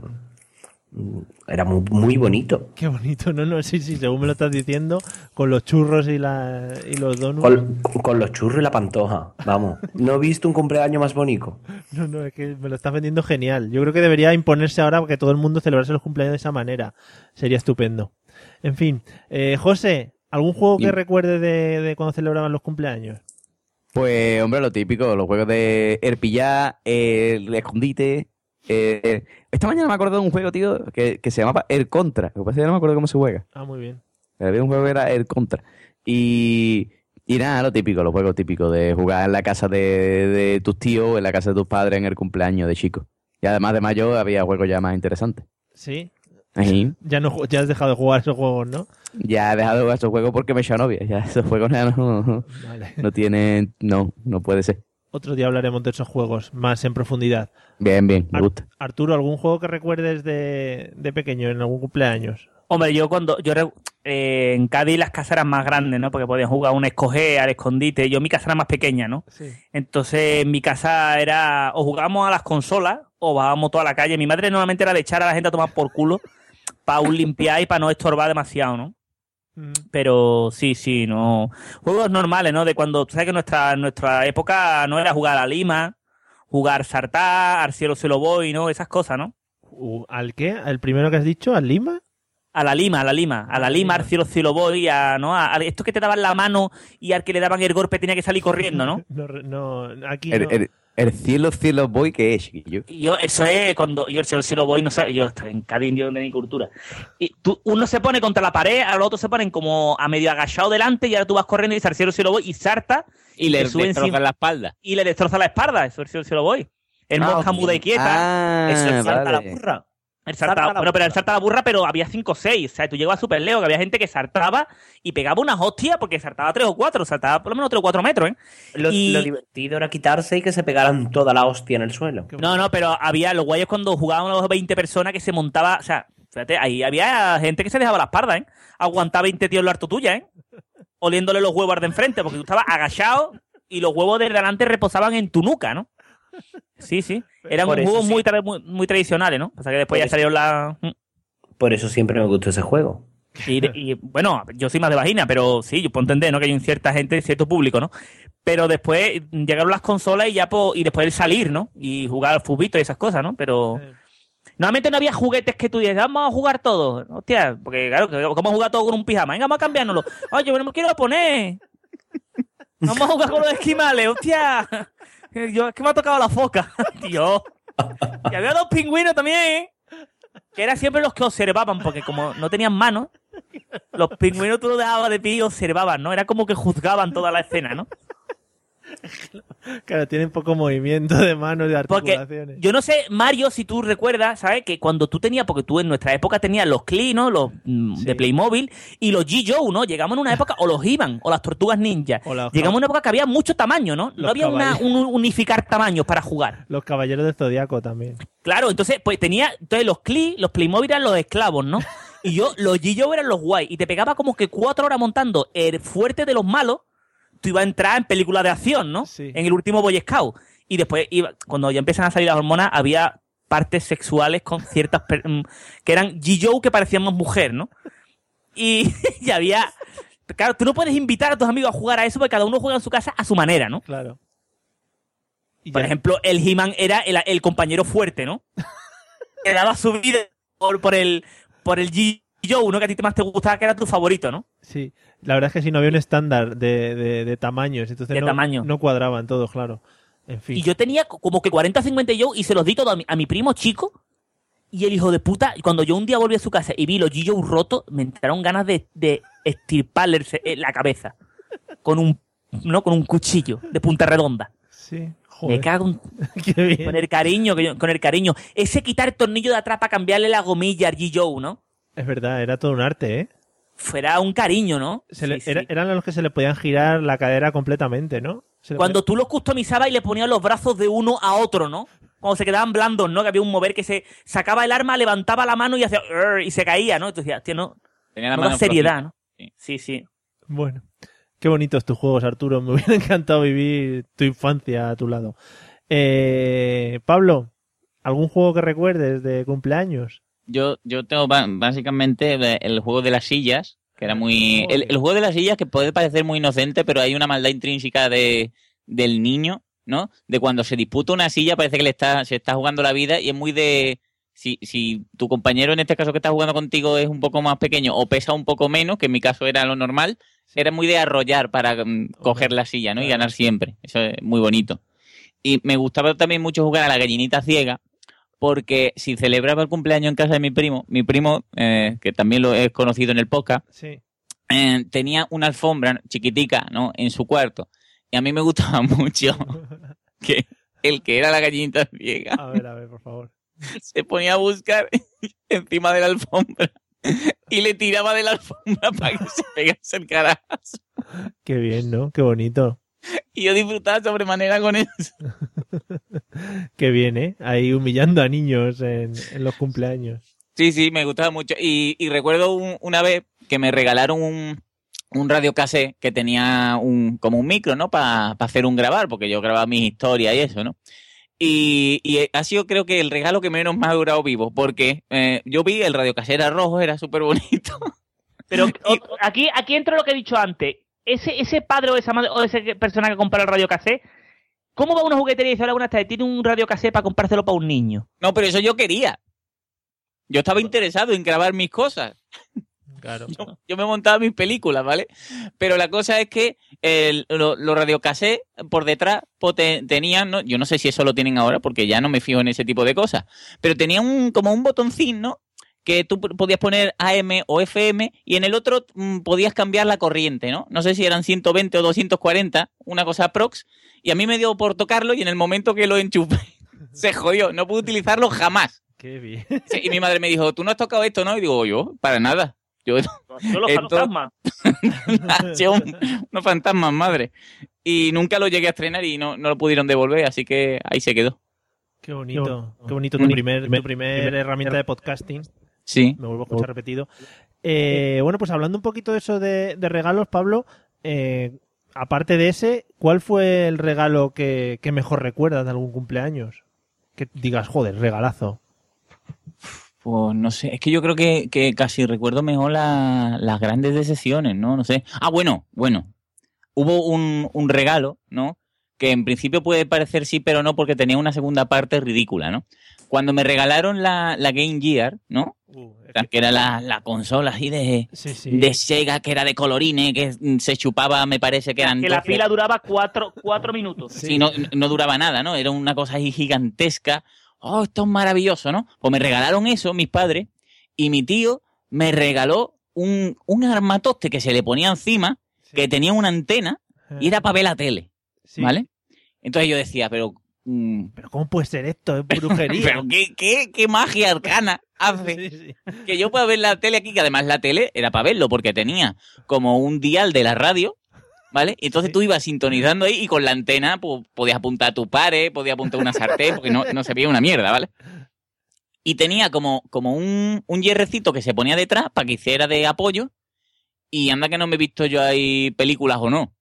era muy, muy bonito. Qué bonito, no, no, sí, sí, según me lo estás diciendo, con los churros y, la, y los donuts. Con, con los churros y la pantoja. Vamos. No he visto un cumpleaños más bonito. No, no, es que me lo estás vendiendo genial. Yo creo que debería imponerse ahora que todo el mundo celebrase los cumpleaños de esa manera. Sería estupendo. En fin, eh, José, ¿algún juego que recuerde de, de cuando celebraban los cumpleaños? Pues, hombre, lo típico, los juegos de el pillar, el escondite. Eh, esta mañana me acordé de un juego, tío, que, que se llamaba El Contra. Lo que pasa es que no me acuerdo cómo se juega. Ah, muy bien. Había un juego que era El Contra. Y, y nada, lo típico, los juegos típicos de jugar en la casa de, de tus tíos, en la casa de tus padres en el cumpleaños de chicos. Y además de mayo había juegos ya más interesantes. Sí. Ahí. Ya no ya has dejado de jugar esos juegos, ¿no? Ya he dejado de jugar esos juegos porque me he hecho novia. Ya esos juegos ya no, Vale. no tienen. No, no puede ser. Otro día hablaremos de esos juegos más en profundidad. Bien, bien, Ar-. Arturo, ¿algún juego que recuerdes de, de pequeño en algún cumpleaños? Hombre, yo cuando yo re- eh, en Cádiz las casas eran más grandes, ¿no? Porque podían jugar a un escoger, al escondite. Yo mi casa era más pequeña, ¿no? Sí. Entonces en mi casa era o jugábamos a las consolas o bajábamos toda la calle. Mi madre normalmente era de echar a la gente a tomar por culo para un limpiar y para no estorbar demasiado, ¿no? Pero sí, sí, no. Juegos normales, ¿no? De cuando, tú sabes que nuestra, nuestra época no era jugar a lima, jugar sartá, al cielo se lo voy, ¿no? Esas cosas, ¿no? ¿Al qué? ¿El primero que has dicho? ¿Al Lima? A la lima, a la lima, a la lima, al cielo se lo voy, a, ¿no? A, a esto que te daban la mano y al que le daban el golpe tenía que salir corriendo, ¿no? No, re- no, aquí El, no. el- el cielo, cielo boy que es, chiquillo. Yo, eso es cuando yo el cielo se lo voy, no sé, yo estoy en Cádiz, yo de mi cultura. Y tú, uno se pone contra la pared, al otro se ponen como a medio agachado delante y ahora tú vas corriendo y dices al cielo se lo voy y salta Y le encima- la espalda. y le destroza la espalda, eso es el cielo se lo voy. El Ah, monja muda y quieta. Ah, eso es salta vale. la burra. El la bueno, pero el burra. salta la burra, pero había cinco o seis. O sea, tú llegabas súper lejos, que había gente que saltaba y pegaba unas hostias porque saltaba tres o cuatro, saltaba por lo menos tres o cuatro metros, ¿eh? Lo, Y- lo divertido era quitarse y que se pegaran toda la hostia en el suelo. No, no, pero había los guayos cuando jugaban los 20 personas que se montaba, o sea, fíjate, ahí había gente que se dejaba la espalda, ¿eh? Aguantaba 20 tíos lo harto tuya, ¿eh? Oliéndole los huevos de enfrente, porque tú estabas agachado y los huevos de delante reposaban en tu nuca, ¿no? Sí, sí. Eran Por juegos sí. muy, tra- muy, muy tradicionales, ¿no? O sea que después Por ya salieron la... Por eso siempre me gustó ese juego. Y, y, bueno, yo soy más de vagina, pero sí, yo puedo entender, ¿no? Que hay un cierta gente, cierto público, ¿no? Pero después llegaron las consolas y ya po- y después el salir, ¿no? Y jugar al fubito y esas cosas, ¿no? Pero normalmente no había juguetes que tú dices, vamos a jugar todos. Hostia, porque claro, a jugar todos con un pijama. Venga, vamos a cambiárnoslo. Oye, yo no me quiero poner. Vamos a jugar con los esquimales, hostia. Yo, es que me ha tocado la foca, tío. Y había dos pingüinos también, ¿eh? Que eran siempre los que observaban, porque como no tenían manos, los pingüinos tú los dejabas de pie y observaban, ¿no? Era como que juzgaban toda la escena, ¿no? Claro, tienen poco movimiento de manos y de Porque articulaciones. yo no sé, Mario, si tú recuerdas, ¿sabes? Que cuando tú tenías, porque tú en nuestra época tenías los Klee, ¿no? Los mm, de Playmobil y los G-Joe, ¿no? Llegamos en una época, o los Iban, o las Tortugas Ninja. Llegamos en una época que había mucho tamaño, ¿no? Los no había una, un unificar tamaños para jugar. Los caballeros del Zodiaco también. Claro, entonces, pues tenía, entonces los Klee, los Playmobil eran los esclavos, ¿no? Y yo, los G-Joe eran los guay. Y te pegaba como que cuatro horas montando el fuerte de los malos. Tú ibas a entrar en películas de acción, ¿no? En el último Boy Scout. Y después, iba, cuando ya empiezan a salir las hormonas, había partes sexuales con ciertas. mm, que eran G-Joe que parecían más mujer, ¿no? Y, y había. Claro, tú no puedes invitar a tus amigos a jugar a eso porque cada uno juega en su casa a su manera, ¿no? Claro. Por ejemplo, el He-Man era el, el compañero fuerte, ¿no? que daba su vida por, por el por el G yo uno que a ti más te gustaba, que era tu favorito, ¿no? Sí, la verdad es que si no había un estándar de, de, de tamaños, entonces De no, tamaño. no cuadraban todos, claro. En fin. Y yo tenía como que 40 o 50 yo y se los di todo a mi, a mi primo chico. Y el hijo de puta, cuando yo un día volví a su casa y vi los G.I. rotos, me entraron ganas de, de estirparle eh, la cabeza. Con un, ¿no? con un cuchillo de punta redonda. Sí, Me cago en- Con el cariño, con el cariño. Ese quitar el tornillo de atrás para cambiarle la gomilla al G.I. ¿no? Es verdad, era todo un arte, ¿eh? Fuera un cariño, ¿no? Se le- era- eran los que se le podían girar la cadera completamente, ¿no? Se le Cuando tú los customizabas y le ponías los brazos de uno a otro, ¿no? Cuando se quedaban blandos, ¿no? Que había un mover que se sacaba el arma, levantaba la mano y hacía y se caía, ¿no? Entonces decías, tío, no, Tenía la no da mano seriedad, ¿no? flojita. Sí, sí. Bueno, qué bonitos tus juegos, Arturo. Me hubiera encantado vivir tu infancia a tu lado. Eh, Pablo, ¿algún juego que recuerdes de cumpleaños? Yo, yo tengo básicamente el, juego de las sillas, que era muy... El, el juego de las sillas que puede parecer muy inocente, pero hay una maldad intrínseca de, del niño, ¿no? De cuando se disputa una silla parece que le está, se está jugando la vida y es muy de... Si, si tu compañero en este caso que está jugando contigo es un poco más pequeño o pesa un poco menos, que en mi caso era lo normal, era muy de arrollar para mm, coger la silla, ¿no? Y ganar siempre. Eso es muy bonito. Y me gustaba también mucho jugar a la gallinita ciega, porque si celebraba el cumpleaños en casa de mi primo, mi primo, eh, que también lo he conocido en el podcast, Sí. eh, tenía una alfombra chiquitica, ¿no? En su cuarto. Y a mí me gustaba mucho que el que era la gallinita ciega A ver, a ver, por favor. se ponía a buscar encima de la alfombra y le tiraba de la alfombra para que se pegase el carajo. Qué bien, ¿no? Qué bonito. Y yo disfrutaba sobremanera con eso. Qué bien, ¿eh? Ahí humillando a niños en, en los cumpleaños. Sí, sí, me gustaba mucho. Y, y recuerdo un- una vez que me regalaron un, un radio cassette que tenía un, como un micro, ¿no? Para hacer un grabar, porque yo grababa mis historias y eso, ¿no? Y, y ha sido creo que el regalo que menos me ha durado vivo, porque eh, yo vi el radio cassette era rojo, era súper bonito. Pero aquí, aquí entra lo que he dicho antes. Ese, ese padre o esa madre o esa persona que compra el radio cassette, ¿cómo va a una juguetería y dice, hola, buenas tardes, tiene un radio cassette para comprárselo para un niño? No, pero eso yo quería. Yo estaba interesado en grabar mis cosas. Claro. Yo, yo me montaba mis películas, ¿vale? Pero la cosa es que el- lo- los radiocassés por detrás te- tenían, ¿no? yo no sé si eso lo tienen ahora porque ya no me fijo en ese tipo de cosas, pero tenían un, como un botoncín, ¿no? Que tú podías poner AM o FM y en el otro mm, podías cambiar la corriente, ¿no? No sé si eran 120 o 240, una cosa prox, y a mí me dio por tocarlo y en el momento que lo enchufé se jodió, no pude utilizarlo jamás. Qué bien. Sí, y mi madre me dijo, ¿tú no has tocado esto, no? Y digo, yo, para nada. Yo, Yo los Esto- fantasmas. Unos fantasmas, madre. Y nunca lo llegué a estrenar y no, no lo pudieron devolver, así que ahí se quedó. Qué bonito. Qué bonito tu primer, tu primer herramienta de podcasting. Sí. Me vuelvo a escuchar repetido. Eh, bueno, pues hablando un poquito de eso de, de regalos, Pablo, eh, aparte de ese, ¿cuál fue el regalo que, que mejor recuerdas de algún cumpleaños? Que digas, joder, regalazo. Pues no sé, es que yo creo que, que casi recuerdo mejor la- las grandes decepciones, ¿no? No sé. Ah, bueno, bueno. Hubo un, un regalo, ¿no? Que en principio puede parecer sí, pero no, porque tenía una segunda parte ridícula, ¿no? Cuando me regalaron la, la Game Gear, ¿no? Sea, que era la, la consola así de, Sí, sí. de Sega, que era de colorines, que se chupaba, me parece que eran Que la 12. fila duraba cuatro, cuatro minutos. Sí, no, no duraba nada, ¿no? Era una cosa ahí gigantesca. Oh, esto es maravilloso, ¿no? Pues me regalaron eso mis padres y mi tío me regaló un, un armatoste que se le ponía encima, que tenía una antena y era para ver la tele, Sí. ¿vale? Entonces yo decía, pero... mm, Pero ¿cómo puede ser esto? Es brujería. pero qué, qué, qué magia arcana hace que yo pueda ver la tele aquí, que además la tele era para verlo, porque tenía como un dial de la radio, ¿vale? Y entonces tú ibas sintonizando ahí y con la antena pues, podías apuntar a tu pare, podías apuntar una sartén, porque no, no se veía una mierda, ¿vale? Y tenía como, como un, un hierrecito que se ponía detrás para que hiciera de apoyo. Y anda que no me he visto yo ahí películas o no.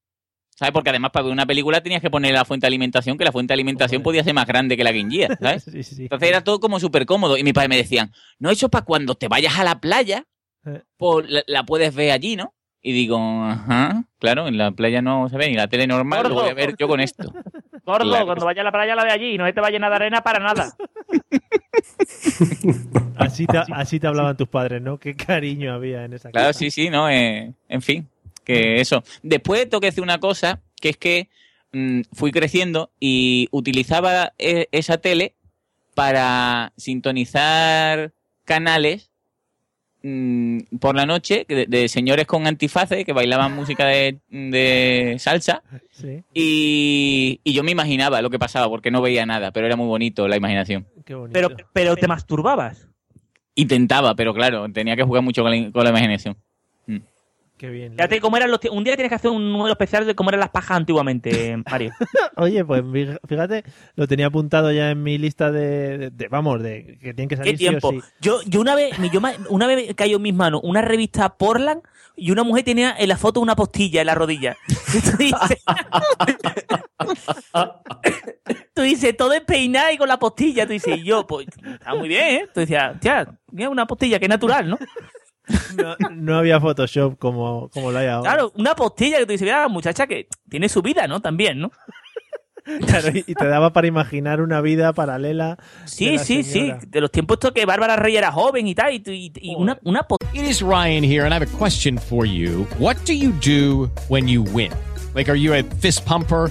¿Sabes? Porque además para ver una película tenías que poner la fuente de alimentación, que la fuente de alimentación podía ser más grande que la Gear, ¿sabes? Sí, sí. Entonces era todo como súper cómodo. Y mis padres me decían, no, eso para cuando te vayas a la playa, Eh. pues la, la puedes ver allí, ¿no? Y digo, ajá, claro, en la playa no se ve ni la tele normal, lo voy a ver yo con esto. Gordo, Claro. cuando vaya a la playa la ve allí, no se te va llena de arena para nada. Así te, así te hablaban tus padres, ¿no? Qué cariño había en esa Claro, casa. sí, sí, no, eh, en fin, que eso. Después tengo que decir una cosa, que es que mm, fui creciendo y utilizaba e- esa tele para sintonizar canales mm, por la noche de, de señores con antifaces que bailaban música de, de salsa Sí, y, y yo me imaginaba lo que pasaba porque no veía nada, pero era muy bonito la imaginación. qué bonito. Pero, pero te masturbabas. Intentaba, pero claro, tenía que jugar mucho con la, con la imaginación. Qué bien. Fíjate cómo eran los un día tienes que hacer un número especial de cómo eran las pajas antiguamente, Mario. Oye, pues fí- fíjate, lo tenía apuntado ya en mi lista de, de- de- vamos, de que tienen que ¿Qué salir o tiempo? sí. Yo, yo una vez, yo una vez cayó en mis manos una revista Portland y una mujer tenía en la foto una postilla en la rodilla. Tú dices, tú dices, todo es peinado y con la postilla. Tú dices, y yo, pues, está muy bien, ¿eh? Tú decías, tía, mira una postilla que es natural, ¿no? No, no había Photoshop como, como lo hay ahora. Claro, una postilla que tú dices, mira, muchacha que tiene su vida, ¿no? También, ¿no? Claro, y te daba para imaginar una vida paralela. de Sí, la sí, sí. señora. De los tiempos estos que Bárbara Rey era joven y tal, y, y- y una, una It is Ryan here, and I have a question for you. What do you do when you win? Like, are you a fist pumper?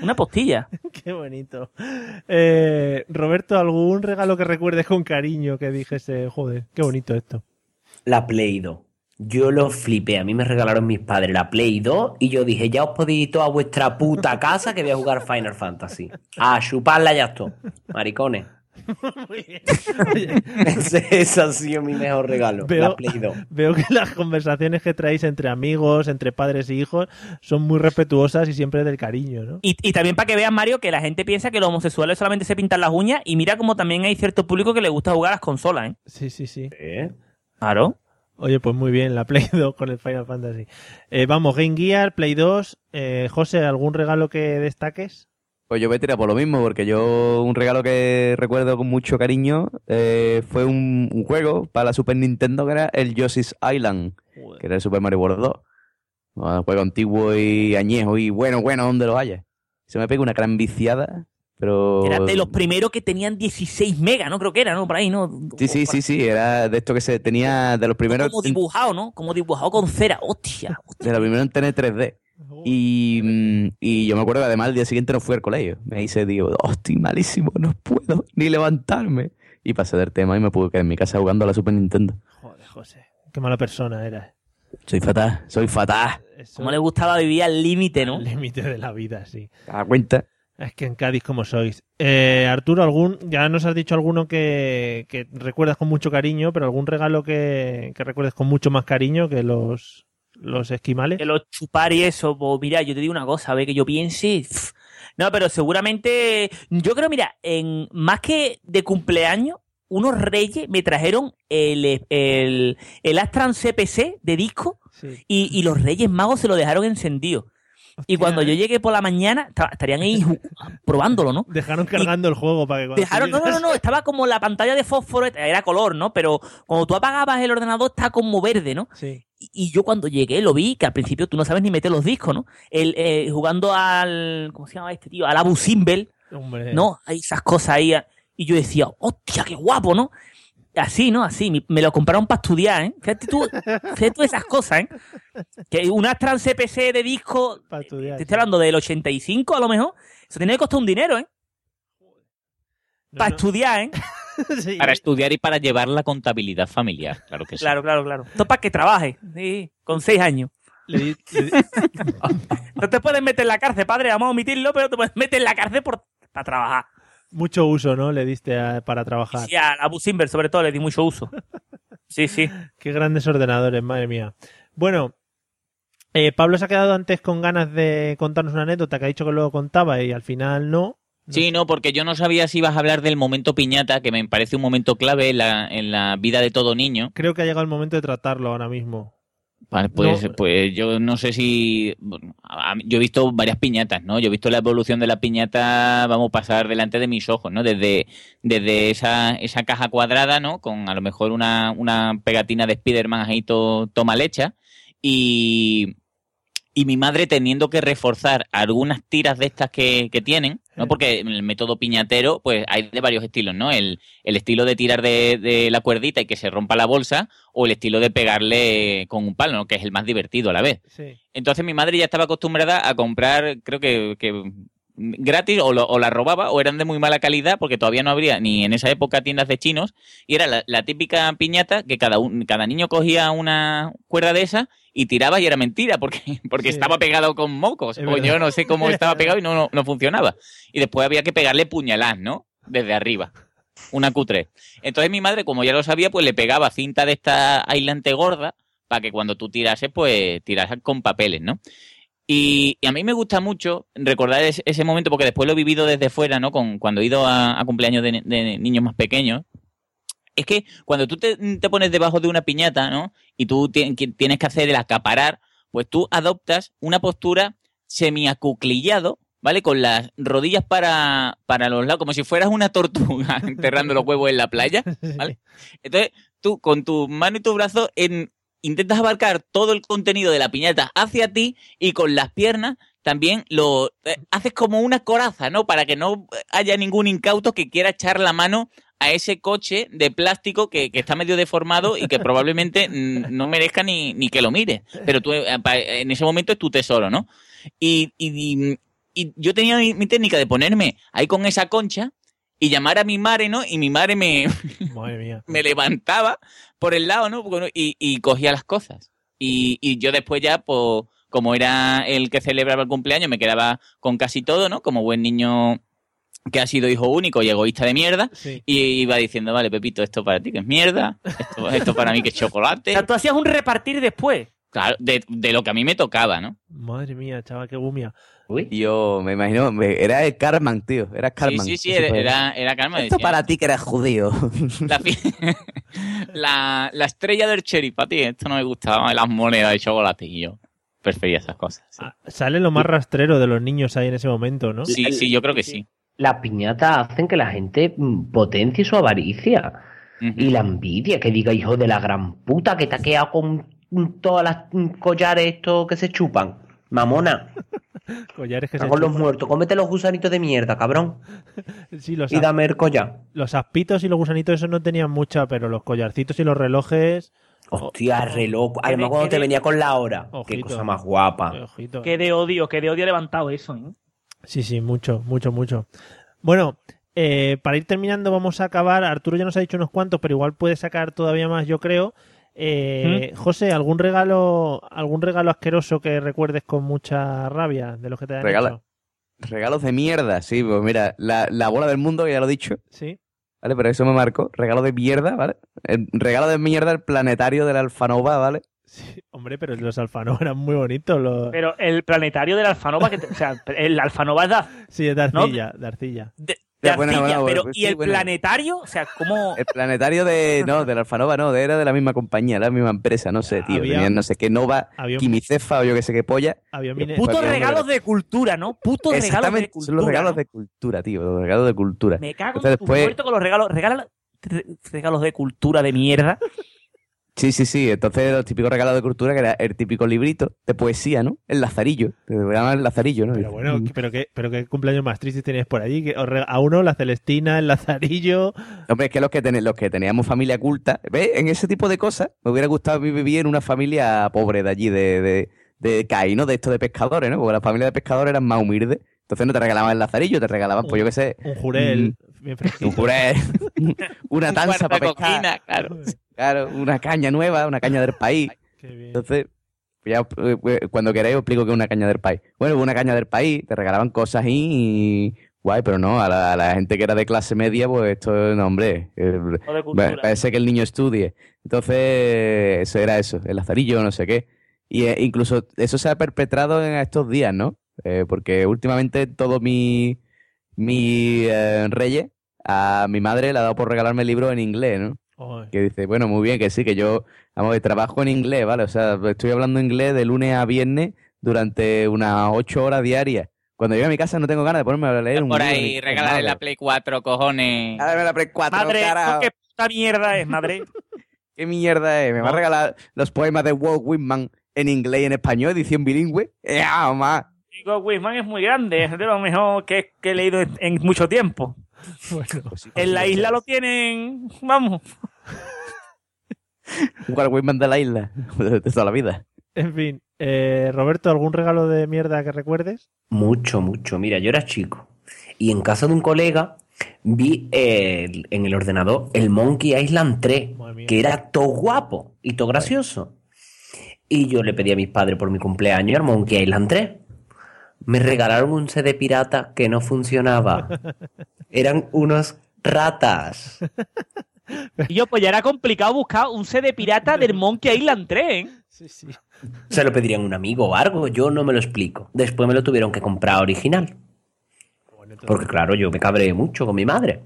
Una postilla. Qué bonito. Eh, Roberto, ¿algún regalo que recuerdes con cariño que dijese, joder, qué bonito esto? La Play 2. Yo lo flipé. A mí me regalaron mis padres la Play 2 y yo dije, ya os podéis ir todos a vuestra puta casa que voy a jugar Final Fantasy. A chuparla ya esto. Maricones. ese, ese ha sido mi mejor regalo. Veo, La Play 2. veo que las conversaciones que traéis entre amigos, entre padres y hijos, son muy respetuosas y siempre del cariño, ¿no? Y, y también para que vean, Mario, que la gente piensa que los homosexuales solamente se pintan las uñas y mira como también hay cierto público que le gusta jugar a las consolas, ¿eh? Sí, sí, sí. Claro. Oye, pues muy bien, la Play 2 con el Final Fantasy. Eh, vamos, Game Gear, Play 2. Eh, José, ¿algún regalo que destaques? Pues yo voy a tirar por lo mismo, porque yo un regalo que recuerdo con mucho cariño eh, fue un, un juego para la Super Nintendo que era el Yoshi's Island, que era el Super Mario Bros. 2. Un juego antiguo y añejo y bueno, bueno, donde lo haya. Se me pega una gran viciada, pero... Era de los primeros que tenían 16 megas, ¿no? Creo que era, ¿no? Por ahí, ¿no? Sí, sí, sí, sí, era de esto que se tenía de los primeros... Como dibujado, ¿no? Como dibujado con cera. Hostia. De los primeros en tener 3D. Y, mm, y yo me acuerdo que además el día siguiente no fui al colegio. Me hice, digo, estoy malísimo, no puedo ni levantarme. Y pasé del tema y me pude quedar en mi casa jugando a la Super Nintendo. Joder, José. Qué mala persona eras. Soy fatal, soy fatal. Como le gustaba vivir al límite, ¿no? El límite de la vida, sí. ¿Te das cuenta? Es que en Cádiz como sois. Eh, Arturo, algún, ya nos has dicho alguno que, que recuerdas con mucho cariño, pero algún regalo que, que recuerdes con mucho más cariño que los, los esquimales. Que los chupar y eso, pues mira, yo te digo una cosa, a ver, que yo piense. No, pero seguramente, yo creo, mira, en más que de cumpleaños, unos reyes me trajeron el, el, el Astran CPC de disco y, y los reyes magos se lo dejaron encendido. Y cuando yo llegué por la mañana, esta- estarían ahí probándolo, ¿no? Dejaron cargando el juego para que cuando Dejaron, no, no, no, estaba como la pantalla de fósforo, era color, ¿no? Pero cuando tú apagabas el ordenador estaba como verde, ¿no? Sí. Y, yo cuando llegué lo vi, que al principio tú no sabes ni meter los discos, ¿no? El, eh, jugando al, ¿cómo se llama este tío? Al Abu Simbel, Hombre. ¿no? Hay esas cosas ahí. Y yo decía, hostia, qué guapo, ¿no? Así, ¿no? Así, me- lo compraron para estudiar, ¿eh? Fíjate tú, fíjate tú esas cosas, ¿eh? Que un Astran CPC de disco, Para estudiar. te estoy hablando del 85 a lo mejor, eso tenía que costar un dinero, ¿eh? para estudiar, ¿eh? Para estudiar y para llevar la contabilidad familiar, claro que sí. Claro, claro, claro. Esto es para que trabaje, sí, con seis años. no te puedes meter en la cárcel, padre, vamos a omitirlo, pero te puedes meter en la cárcel por, para trabajar. Mucho uso, ¿no? Le diste a- para trabajar. Y a Abu Simbel, sobre todo, le di mucho uso. Sí, sí. Qué grandes ordenadores, madre mía. Bueno, eh, Pablo se ha quedado antes con ganas de contarnos una anécdota que ha dicho que luego contaba y al final no. Sí, no, porque yo no sabía si ibas a hablar del momento piñata, que me parece un momento clave en la, en la vida de todo niño. Creo que ha llegado el momento de tratarlo ahora mismo. Vale, pues, No. pues yo no sé si. bueno, yo he visto varias piñatas, ¿no? Yo he visto la evolución de la piñata, vamos a pasar delante de mis ojos, ¿no? Desde, desde esa, esa caja cuadrada, ¿no? Con a lo mejor una, una pegatina de Spiderman ahí to- toma lecha. Y, y mi madre teniendo que reforzar algunas tiras de estas que, que tienen, ¿no? Porque el método piñatero, pues hay de varios estilos, ¿no? El, el estilo de tirar de, de la cuerdita y que se rompa la bolsa, o el estilo de pegarle con un palo, ¿no? Que es el más divertido a la vez. Sí. Entonces mi madre ya estaba acostumbrada a comprar, creo que, que gratis, o, lo- o la robaba, o eran de muy mala calidad, porque todavía no habría ni en esa época tiendas de chinos, y era la, la típica piñata que cada, un- cada niño cogía una cuerda de esa y tiraba y era mentira, porque, porque Sí. estaba pegado con mocos, Es o verdad. yo no sé cómo estaba pegado y no, no, no funcionaba. Y después había que pegarle puñalás, ¿no? Desde arriba. Una Q3. Entonces mi madre, como ya lo sabía, pues le pegaba cinta de esta aislante gorda para que cuando tú tirases, pues tirases con papeles, ¿no? Y, y a mí me gusta mucho recordar ese, ese momento porque después lo he vivido desde fuera, ¿no? Con, cuando he ido a, a cumpleaños de, de niños más pequeños. Es que cuando tú te, te pones debajo de una piñata, ¿no? Y tú tienes que hacer el acaparar, pues tú adoptas una postura semiacuclillado, ¿vale? Con las rodillas para, para los lados, como si fueras una tortuga enterrando los huevos en la playa, ¿vale? Entonces, tú con tu mano y tu brazo en, intentas abarcar todo el contenido de la piñata hacia ti y con las piernas también lo eh, haces como una coraza, ¿no? Para que no haya ningún incauto que quiera echar la mano a ese coche de plástico que, que está medio deformado y que probablemente no merezca ni, ni que lo mires. Pero tú eh, en ese momento es tu tesoro, ¿no? Y, y- y yo tenía mi, mi técnica de ponerme ahí con esa concha y llamar a mi madre, ¿no? Y mi madre me, Madre mía. me levantaba por el lado, ¿no? Y, y cogía las cosas. Y, y yo después ya, pues, como era el que celebraba el cumpleaños, me quedaba con casi todo, ¿no? Como buen niño que ha sido hijo único y egoísta de mierda. Y iba diciendo, vale, Pepito, esto para ti que es mierda, esto, esto para mí que es chocolate. O sea, tú hacías un repartir después. Claro, de, de lo que a mí me tocaba, ¿no? Madre mía, chaval, qué gumia. Y Yo me imagino, me- era el Carman, tío. Era Sí, Carman. sí, sí, Ese era, era, era Carmen. Esto decía, para ti que eres judío. La, la, la estrella del cherry, para ti, esto no me gustaba, las monedas de chocolate. Y yo prefería esas cosas. sí. Sale lo más rastrero de los niños ahí en ese momento, ¿no? Sí, sí, yo creo que sí. Las piñatas hacen que la gente mm, potencie su avaricia. Y la envidia, que diga hijo de la gran puta que te ha quedado con todas las mm, collares estos que se chupan. Mamona. Collares que se en los chupan. muertos. Cómete los gusanitos de mierda, cabrón. Sí, los, Y dame el collar. los aspitos y los gusanitos esos no tenían mucha, pero los collarcitos y los relojes... Hostia, reloj. Además, de- cuando te de- venía con la hora. Qué cosa más guapa. Ojito. Qué de odio, qué de odio levantado eso, ¿eh? Sí, sí, mucho, mucho, mucho. Bueno, eh, para ir terminando vamos a acabar. Arturo ya nos ha dicho unos cuantos, pero igual puede sacar todavía más, yo creo. Eh, José, ¿algún regalo, algún regalo asqueroso que recuerdes con mucha rabia de los que te han Regala- hecho? Regalos de mierda, sí, pues mira, la, la bola del mundo, que ya lo he dicho. Sí. ¿Vale? Pero eso me marcó. Regalo de mierda, ¿vale? El regalo de mierda, el planetario de la Alfanova, ¿vale? Hombre, pero los Alfano eran muy bonitos. Los... Pero el planetario de la Alfanova, que te- o sea, el Alfanova es de, Sí, de arcilla, de arcilla. de Pero pues ¿y sí, el bueno. planetario? O sea, ¿cómo...? El planetario de. No, de la Alfanova no, de- era de la misma compañía, la misma empresa, no sé, tío. Había- Tenían no sé qué Nova, había Quimicefa o yo qué sé qué polla. Había Putos regalos de cultura, ¿no? Putos regalos de cultura. son los regalos ¿no? de cultura, tío, los regalos de cultura. Me cago Entonces en tu después, con los regalos. Regala re- regalos de cultura de mierda. Sí, sí, sí. Entonces, los típicos regalos de cultura, que era el típico librito de poesía, ¿no? El lazarillo. Te regalan el lazarillo, ¿no? Pero bueno, pero qué, pero qué cumpleaños más tristes tenías por allí. Que a uno la Celestina, el Lazarillo. Hombre, es que los que, ten- los que teníamos familia culta, ¿ves? En ese tipo de cosas, me hubiera gustado vivir en una familia pobre de allí, de, de, de CAI, ¿no? De esto de pescadores, ¿no? Porque las familias de pescadores eran más humildes. Entonces no te regalaban el lazarillo, te regalaban, pues yo qué sé. Un jurel. mm, bien. Un jurel. una Un tanza para pescar. guardacoquina, claro. Claro, una caña nueva, una caña del país. Entonces, ya eh, eh, cuando queráis os explico qué es una caña del país. Bueno, una caña del país, te regalaban cosas ahí y... Guay, pero no, a la, a la gente que era de clase media, pues esto, no, hombre, eh, parece que el niño estudie. Entonces, eso era eso, el lazarillo, no sé qué. Y eh, incluso eso se ha perpetrado en estos días, ¿no? Eh, porque últimamente todo mi, mi Reyes a mi madre le ha dado por regalarme libros en inglés, ¿no? Que dice, bueno, muy bien, que sí, que yo, vamos, trabajo en inglés, ¿vale? O sea, estoy hablando inglés de lunes a viernes durante unas ocho horas diarias. Cuando llego a mi casa no tengo ganas de ponerme a leer un Por libro ahí, regalarle la. Play 4, cojones. Dame la Play 4, Madre, carajo. ¿qué puta mierda es, madre? ¿Qué mierda es? ¿Me va a regalar los poemas de Walt Whitman en inglés y en español, edición bilingüe? ¡Ya, mamá! Digo, Wisman es muy grande, es de lo mejor que, que he leído en mucho tiempo. En la isla lo tienen, vamos. Walt Whitman de la isla, de toda la vida. En fin, eh, Roberto, ¿algún regalo de mierda que recuerdes? Mucho, mucho. Mira, yo era chico y en casa de un colega vi el- en el ordenador el Monkey Island 3, que era todo guapo y todo gracioso. Y yo le pedí a mis padres por mi cumpleaños el Monkey Island 3. Me regalaron un CD pirata que no funcionaba. Eran unos ratas. Y yo, pues ya era complicado buscar un CD pirata del Monkey Island 3, ¿eh? Sí, sí. Se lo pedirían a un amigo o algo, yo no me lo explico. Después me lo tuvieron que comprar original. Porque claro, yo me cabré mucho con mi madre.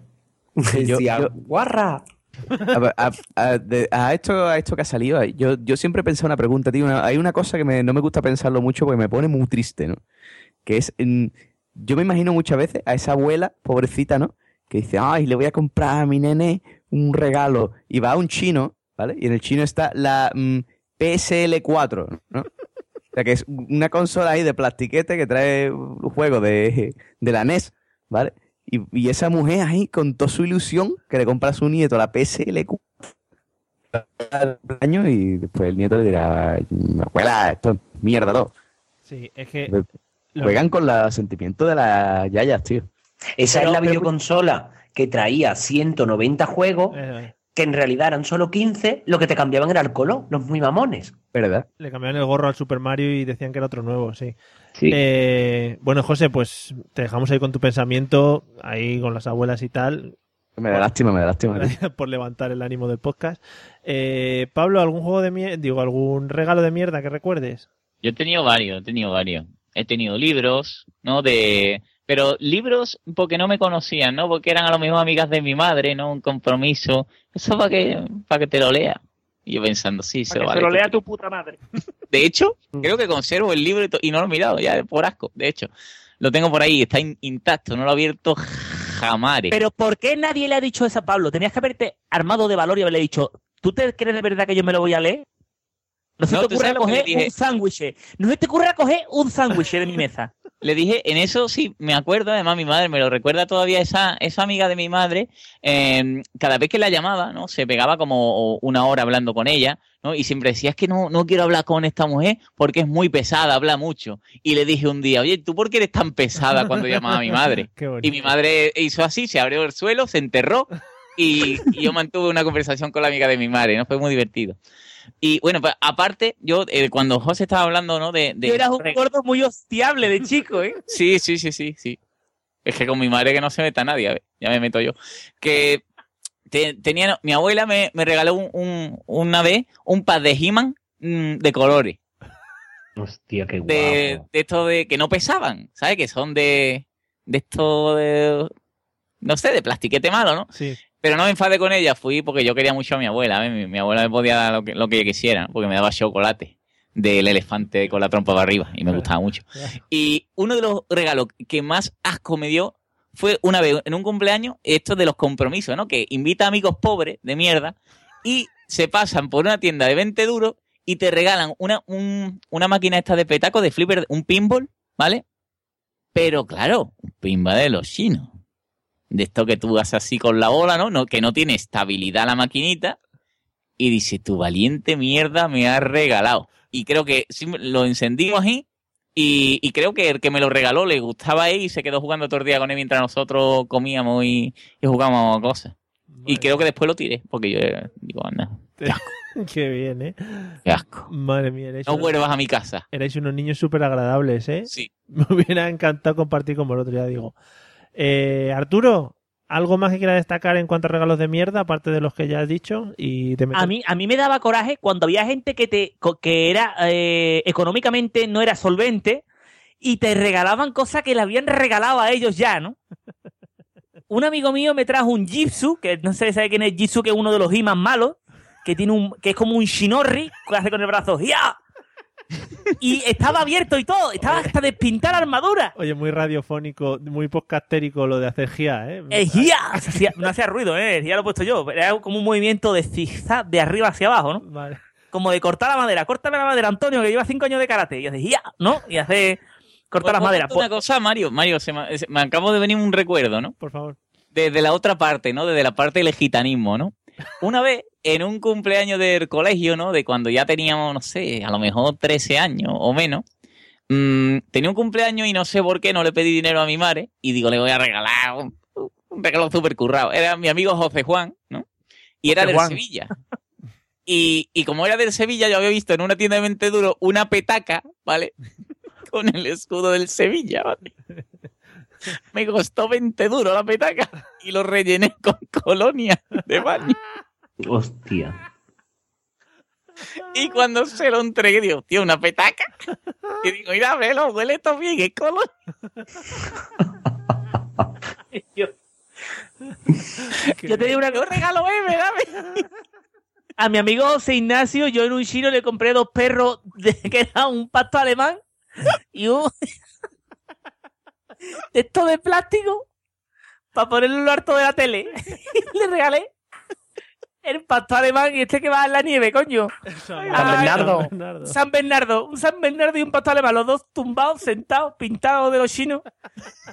Yo- Decía, yo- guarra. A, ver, a- a- de- a esto, a esto que ha salido, yo, yo siempre he pensado una pregunta, tío. una- hay una cosa que me- no me gusta pensarlo mucho porque me pone muy triste, ¿no? Que es, yo me imagino muchas veces a esa abuela, pobrecita, ¿no? Que dice, ay, le voy a comprar a mi nene un regalo. Y va a un chino, ¿vale? Y en el chino está la mm, PSL4, ¿no? O sea, que es una consola ahí de plastiquete que trae un juego de, de la NES, ¿vale? Y, y esa mujer ahí, con toda su ilusión, que le compra a su nieto la PSL4 año y después el nieto le dirá, abuela, esto es mierda todo. Sí, es que... Juegan con los sentimientos de las yayas, tío. Esa Pero- es la pero- videoconsola que traía 190 juegos, Eh, que en realidad eran solo 15, lo que te cambiaban era el color, los muy mamones. ¿Verdad? Le cambiaron el gorro al Super Mario y decían que era otro nuevo, sí. Sí. Eh, bueno, José, pues te dejamos ahí con tu pensamiento, ahí con las abuelas y tal. Me da lástima, me da lástima. tío. Por levantar el ánimo del podcast. Eh, Pablo, ¿algún juego de mierda, digo, algún regalo de mierda que recuerdes? Yo he tenido varios, he tenido varios. He tenido libros, ¿no? De... Pero libros porque no me conocían, ¿no? Porque eran a lo mejor amigas de mi madre, ¿no? Un compromiso. Eso para que, para que te lo lea. Y yo pensando, sí, se Para lo que vale. se lo lea tu puta madre. De hecho, creo que conservo el libro y, no lo he mirado ya, por asco. De hecho, lo tengo por ahí, está in- intacto, no lo he abierto jamás. Pero ¿por qué nadie le ha dicho eso a Pablo? Tenías que haberte armado de valor y haberle dicho, ¿tú te crees de verdad que yo me lo voy a leer? No se No, te ¿tú ocurra coger dije? un sándwich. No se te ocurra coger un sándwich de mi mesa. Le dije, en eso sí, me acuerdo, además mi madre me lo recuerda todavía, esa, esa amiga de mi madre, eh, cada vez que la llamaba, ¿no? Se pegaba como una hora hablando con ella, ¿no? Y siempre decía, es que no, no quiero hablar con esta mujer porque es muy pesada, habla mucho. Y le dije un día, oye, ¿tú por qué eres tan pesada cuando llamaba a mi madre? Y mi madre hizo así, se abrió el suelo, se enterró y, y yo mantuve una conversación con la amiga de mi madre, ¿no? Fue muy divertido. Y bueno, pues aparte, yo eh, cuando José estaba hablando, ¿no? De, de Tú eras un gordo muy hostiable de chico, ¿eh? Sí, sí, sí, sí, sí. Es que con mi madre que no se meta nadie, a ver, ya me meto yo. Que te- tenía, mi abuela me, me regaló un, un- una vez un pad de He-Man mm, de colores. Hostia, qué guapo. De, de esto de que no pesaban, ¿sabes? Que son de, de esto de, no sé, de plastiquete malo, ¿no? Sí. Pero no me enfadé con ella, fui porque yo quería mucho a mi abuela. ¿ves? Mi, mi abuela me podía dar lo que, lo que quisiera, porque me daba chocolate del elefante con la trompa para arriba y me gustaba mucho. Y uno de los regalos que más asco me dio fue una vez en un cumpleaños, esto de los compromisos, ¿no? Que invita a amigos pobres de mierda y se pasan por una tienda de 20 duros y te regalan una, un- una máquina esta de petaco, de flipper, un pinball, ¿vale? Pero claro, un pinball de los chinos. De esto que tú haces así con la bola, ¿no? no que no tiene estabilidad la maquinita. Y dice, tu valiente mierda me has regalado. Y creo que sí, lo encendimos ahí. Y, y creo que el que me lo regaló le gustaba ahí y se quedó jugando todo el día con él mientras nosotros comíamos y, y jugábamos a cosas. Y creo que después lo tiré, porque yo eh, digo, anda, Qué bien, ¿eh? qué asco. Madre mía, erais, No vuelvas a mi casa. erais unos niños súper agradables, ¿eh? Sí. Me hubiera encantado compartir con vosotros, ya digo. Eh, Arturo, ¿algo más que quiera destacar en cuanto a regalos de mierda, aparte de los que ya has dicho? Y te meto- A mí, a mí me daba coraje cuando había gente que te que era eh, económicamente no era solvente y te regalaban cosas que le habían regalado a ellos ya, ¿no? Un amigo mío me trajo un Jitsu, que no sé si sabe quién es Jitsu, que es uno de los más malos, que tiene un, que es como un Shinorri, que hace con el brazo, ¡ya! Y estaba abierto y todo, estaba hasta de pintar armadura. Oye, muy radiofónico, muy podcastérico lo de hacer GIA, ¿eh? Se hacía- no hacía ruido, ¿eh? El ¡ya! lo he puesto yo. Era como un movimiento de zigzag de arriba hacia abajo, ¿no? Vale. Como de cortar la madera. Córtame la madera, Antonio, que lleva cinco años de karate. Y hace ¡ya! ¿no? Y hace cortar las ¿Puedo maderas. Una cosa, Mario, Mario, se me, se- me acabo de venir un recuerdo, ¿no? Por favor. Desde la otra parte, ¿no? Desde la parte del gitanismo, ¿no? Una vez, en un cumpleaños del colegio, ¿no? De cuando ya teníamos, no sé, a lo mejor 13 años o menos, mm, tenía un cumpleaños y no sé por qué no le pedí dinero a mi madre y digo, le voy a regalar un, un regalo súper currado. Era mi amigo José Juan, ¿no? Y era del Juan. Sevilla. Y, y como era del Sevilla, yo había visto en una tienda de mente duro una petaca, ¿vale? Con el escudo del Sevilla, ¿vale? Me costó 20 duro la petaca y lo rellené con colonia de baño. Hostia. Y cuando se lo entregué, digo, tío, una petaca. Y digo, mira, velo, huele esto bien, es colonia. Yo, yo te digo una Un regalo, eh, dame. A mi amigo José Ignacio, yo en un chino le compré dos perros de, que era un pasto alemán y un de esto de plástico para ponerlo en lo harto de la tele. le regalé el pasto alemán y este que va en la nieve, coño. San Bernardo. San Bernardo. San Bernardo, un San Bernardo y un pasto alemán, los dos tumbados, sentados, pintados de los chinos,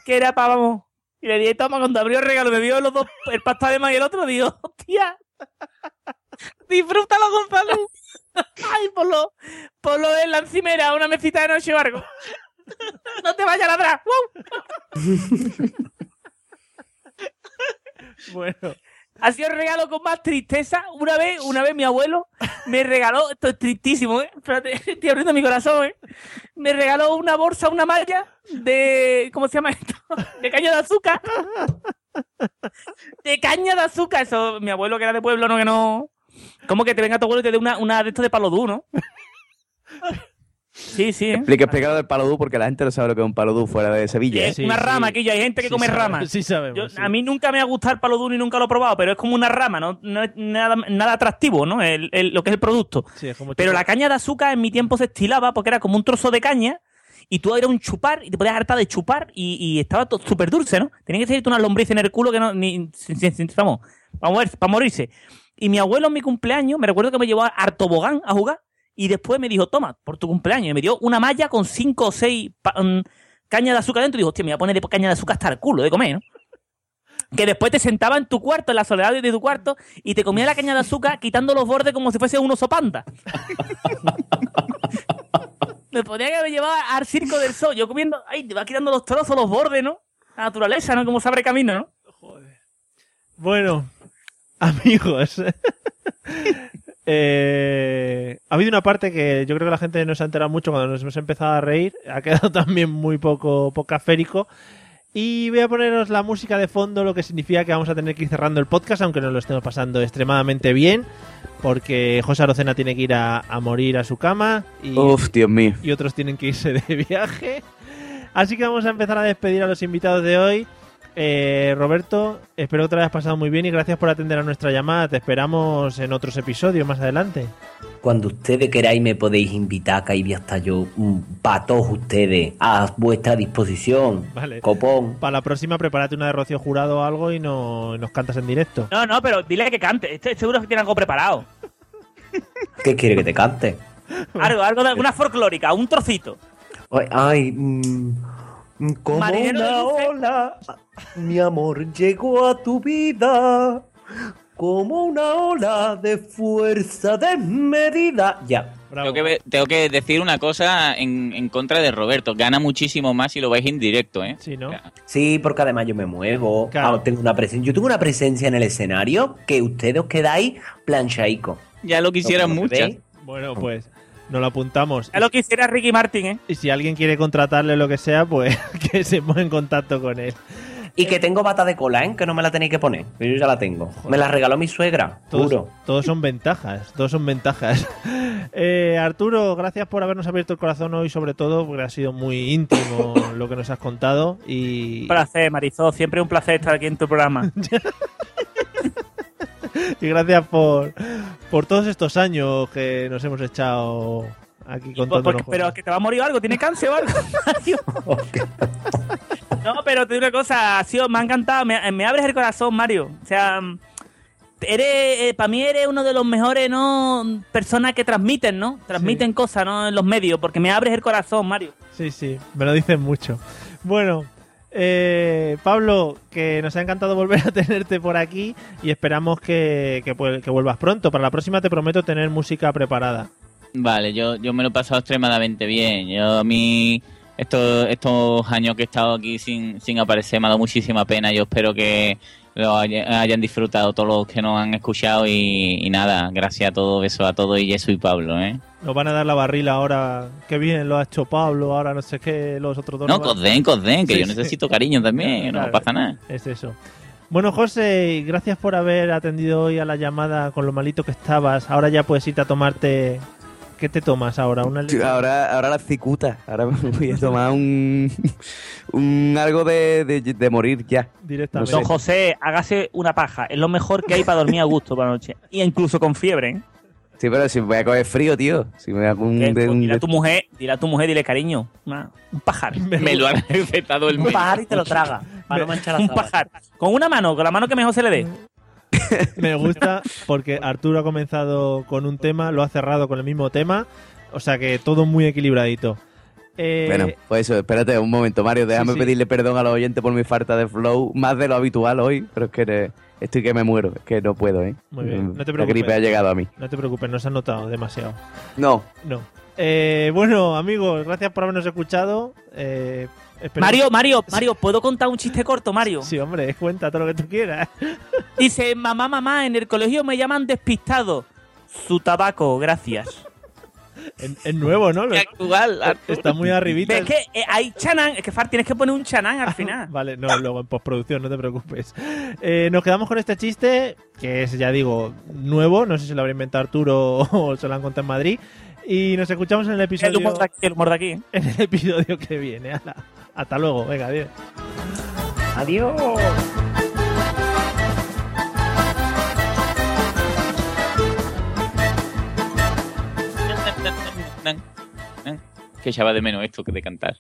que era para, vamos. Y le dije, toma, cuando abrió el regalo, me vio los dos, el pasto alemán y el otro, digo, hostia, disfrútalo, Gonzalo. Ay, ponlo, ponlo en la encimera, una mesita de noche o algo. No te vayas a ladrar. ¡Wow! Bueno, Ha sido el regalo con más tristeza. Una vez, una vez mi abuelo me regaló, esto es tristísimo, ¿eh? Espérate, estoy abriendo mi corazón, ¿eh? Me regaló una bolsa, una malla de, ¿cómo se llama esto? De caña de azúcar. De caña de azúcar. Eso, mi abuelo que era de pueblo, no, que no. ¿Cómo que te venga tu abuelo y te dé una, una de estos de palo duro, no? Sí, sí, ¿eh? Explica, explica lo del palodú porque la gente no sabe lo que es un palodú fuera de Sevilla. Es ¿eh? una rama, que hay gente que Sí come sabemos, ramas. sí sabemos, Yo- sí. A mí nunca me ha gustado el palo duro y nunca lo he probado, pero es como una rama, no, no es nada, nada atractivo, ¿no? El- el- lo que es el producto. sí, es como Pero chico- la caña de azúcar en mi tiempo se estilaba porque era como un trozo de caña y tú era un chupar y te podías hartar de chupar y, y estaba súper dulce, ¿no? Tenía que ser una lombriz en el culo que no, ni, vamos, para, mover- para morirse. Y mi abuelo en mi cumpleaños, me recuerdo que me llevó a Artobogán a jugar y después me dijo, toma, por tu cumpleaños. Y me dio una malla con cinco o seis mm, cañas de azúcar dentro y dijo, hostia, me voy a poner de caña de azúcar hasta el culo de comer, ¿no? Que después te sentaba en tu cuarto, en la soledad de tu cuarto, y te comía la caña de azúcar quitando los bordes como si fuese un oso panda. Me podría que haber llevado al circo del sol. Yo comiendo, ay, te va quitando los trozos, los bordes, ¿no? La naturaleza, ¿no? Como se abre camino, ¿no? Bueno, amigos. eh, ha habido una parte que yo creo que la gente no se ha enterado mucho cuando nos hemos empezado a reír. Ha quedado también muy poco, poco aférico. Y voy a poneros la música de fondo, lo que significa que vamos a tener que ir cerrando el podcast, aunque nos lo estemos pasando extremadamente bien, porque José Arocena tiene que ir a, a morir a su cama y, Uf, Dios mío. y otros tienen que irse de viaje. Así que vamos a empezar a despedir a los invitados de hoy. Eh, Roberto, espero que te lo hayas pasado muy bien y gracias por atender a nuestra llamada. Te esperamos en otros episodios más adelante. Cuando ustedes queráis me podéis invitar, que ahí voy a estar yo, mm, para todos ustedes, a vuestra disposición. Vale. Copón. Para la próxima, prepárate una de Rocío Jurado o algo y no, nos cantas en directo. No, no, pero dile que cante. Este seguro que tiene algo preparado. ¿Qué quiere que te cante? Algo, algo de alguna folclórica, un trocito. Ay, ay, mm, como Marinero una ola, mi amor llegó a tu vida, como una ola de fuerza desmedida. Ya. Bravo. Tengo que, tengo que decir una cosa en, en contra de Roberto. Gana muchísimo más si lo vais en directo, ¿eh? Sí, ¿no? Sí, porque además yo me muevo. Claro. Ah, tengo una presencia. Yo tengo una presencia en el escenario que ustedes os quedáis planchaico. Ya lo quisieran ¿No muchas. veis? Bueno, pues nos lo apuntamos. Es lo que hiciera Ricky Martin, ¿eh? Y si alguien quiere contratarle lo que sea, pues que se ponga en contacto con él. Y que tengo bata de cola, ¿eh? Que no me la tenéis que poner. que Yo ya la tengo. Me la regaló mi suegra, Todos, juro. todos son ventajas, todos son ventajas. Eh, Arturo, gracias por habernos abierto el corazón hoy, sobre todo, porque ha sido muy íntimo lo que nos has contado. Y, Un placer, Marizó. Siempre un placer estar aquí en tu programa. y gracias por, por todos estos años que nos hemos echado aquí contándonos Porque- pero que te va a morir algo, ¿tiene cáncer o algo? Mario? no, pero te digo una cosa, ha sido, me ha encantado, me, me abres el corazón, Mario. O sea, eres, para mí eres uno de los mejores, ¿no? Personas que transmiten, ¿no? Transmiten cosas, ¿no? En los medios, porque me abres el corazón, Mario. Sí, sí, me lo dicen mucho. Bueno, eh, Pablo, que nos ha encantado volver a tenerte por aquí y esperamos que, que, vuelvas pronto. Para la próxima te prometo tener música preparada. Vale, yo, yo me lo he pasado extremadamente bien. Yo a mí estos, estos años que he estado aquí sin, sin aparecer me ha dado muchísima pena. Yo espero que lo haya- hayan disfrutado todos los que nos han escuchado y, y nada, gracias a todos, besos a todos y Jesús y Pablo, ¿eh? Nos van a dar la barrila ahora. Que bien lo ha hecho Pablo, ahora no sé qué, los otros dos. No, van- cosden, cosden, que Sí, yo sí. necesito cariño también, no Claro, pasa nada. Es eso. Bueno, José, gracias por haber atendido hoy a la llamada con lo malito que estabas. Ahora ya puedes irte a tomarte. ¿Qué te tomas ahora? ¿Una Ahora, ahora la cicuta. Ahora me voy a tomar un, un algo de, de, de morir ya. Directamente. No Don sé. José, hágase una paja. Es lo mejor que hay para dormir a gusto para la noche. Y incluso con fiebre, ¿eh? Sí, pero si me voy a coger frío, tío. Si me voy a un, Que, de- pues, un- dile a tu mujer, dile a tu mujer, dile cariño, una- un pajar. Me lo han recetado el Un pajar y te lo traga. Para no manchar la Un sábana. pajar. Con una mano, con la mano que mejor se le dé. Me gusta porque Arturo ha comenzado con un tema, lo ha cerrado con el mismo tema. O sea que todo muy equilibradito. Eh, Bueno, pues eso, espérate un momento, Mario. Déjame sí. pedirle perdón a los oyentes por mi falta de flow, más de lo habitual hoy, pero es que eh, estoy que me muero, es que no puedo, ¿eh? Muy bien, no te La preocupes. gripe ha llegado a mí. No te preocupes, no se ha notado demasiado. No. No. Eh, bueno, amigos, gracias por habernos escuchado. Eh, Mario, Mario, Mario, ¿puedo contar un chiste corto, Mario? Sí, hombre, cuenta todo lo que tú quieras. Dice, mamá, mamá, en el colegio me llaman despistado. Su tabaco, gracias. Es, nuevo, ¿no? Lo- Actual, Está muy arribita. Es que eh, hay chanán, es que Far, tienes que poner un chanán al final. Vale, no, luego en postproducción, no te preocupes. Eh, nos quedamos con este chiste, que es, ya digo, nuevo. No sé si lo habrá inventado Arturo o se lo han contado en Madrid. Y nos escuchamos en el episodio, El humor de aquí, el humor de aquí. ¿eh? en el episodio que viene. Hasta luego, venga, adiós. Adiós. Que echaba de menos esto que de cantar.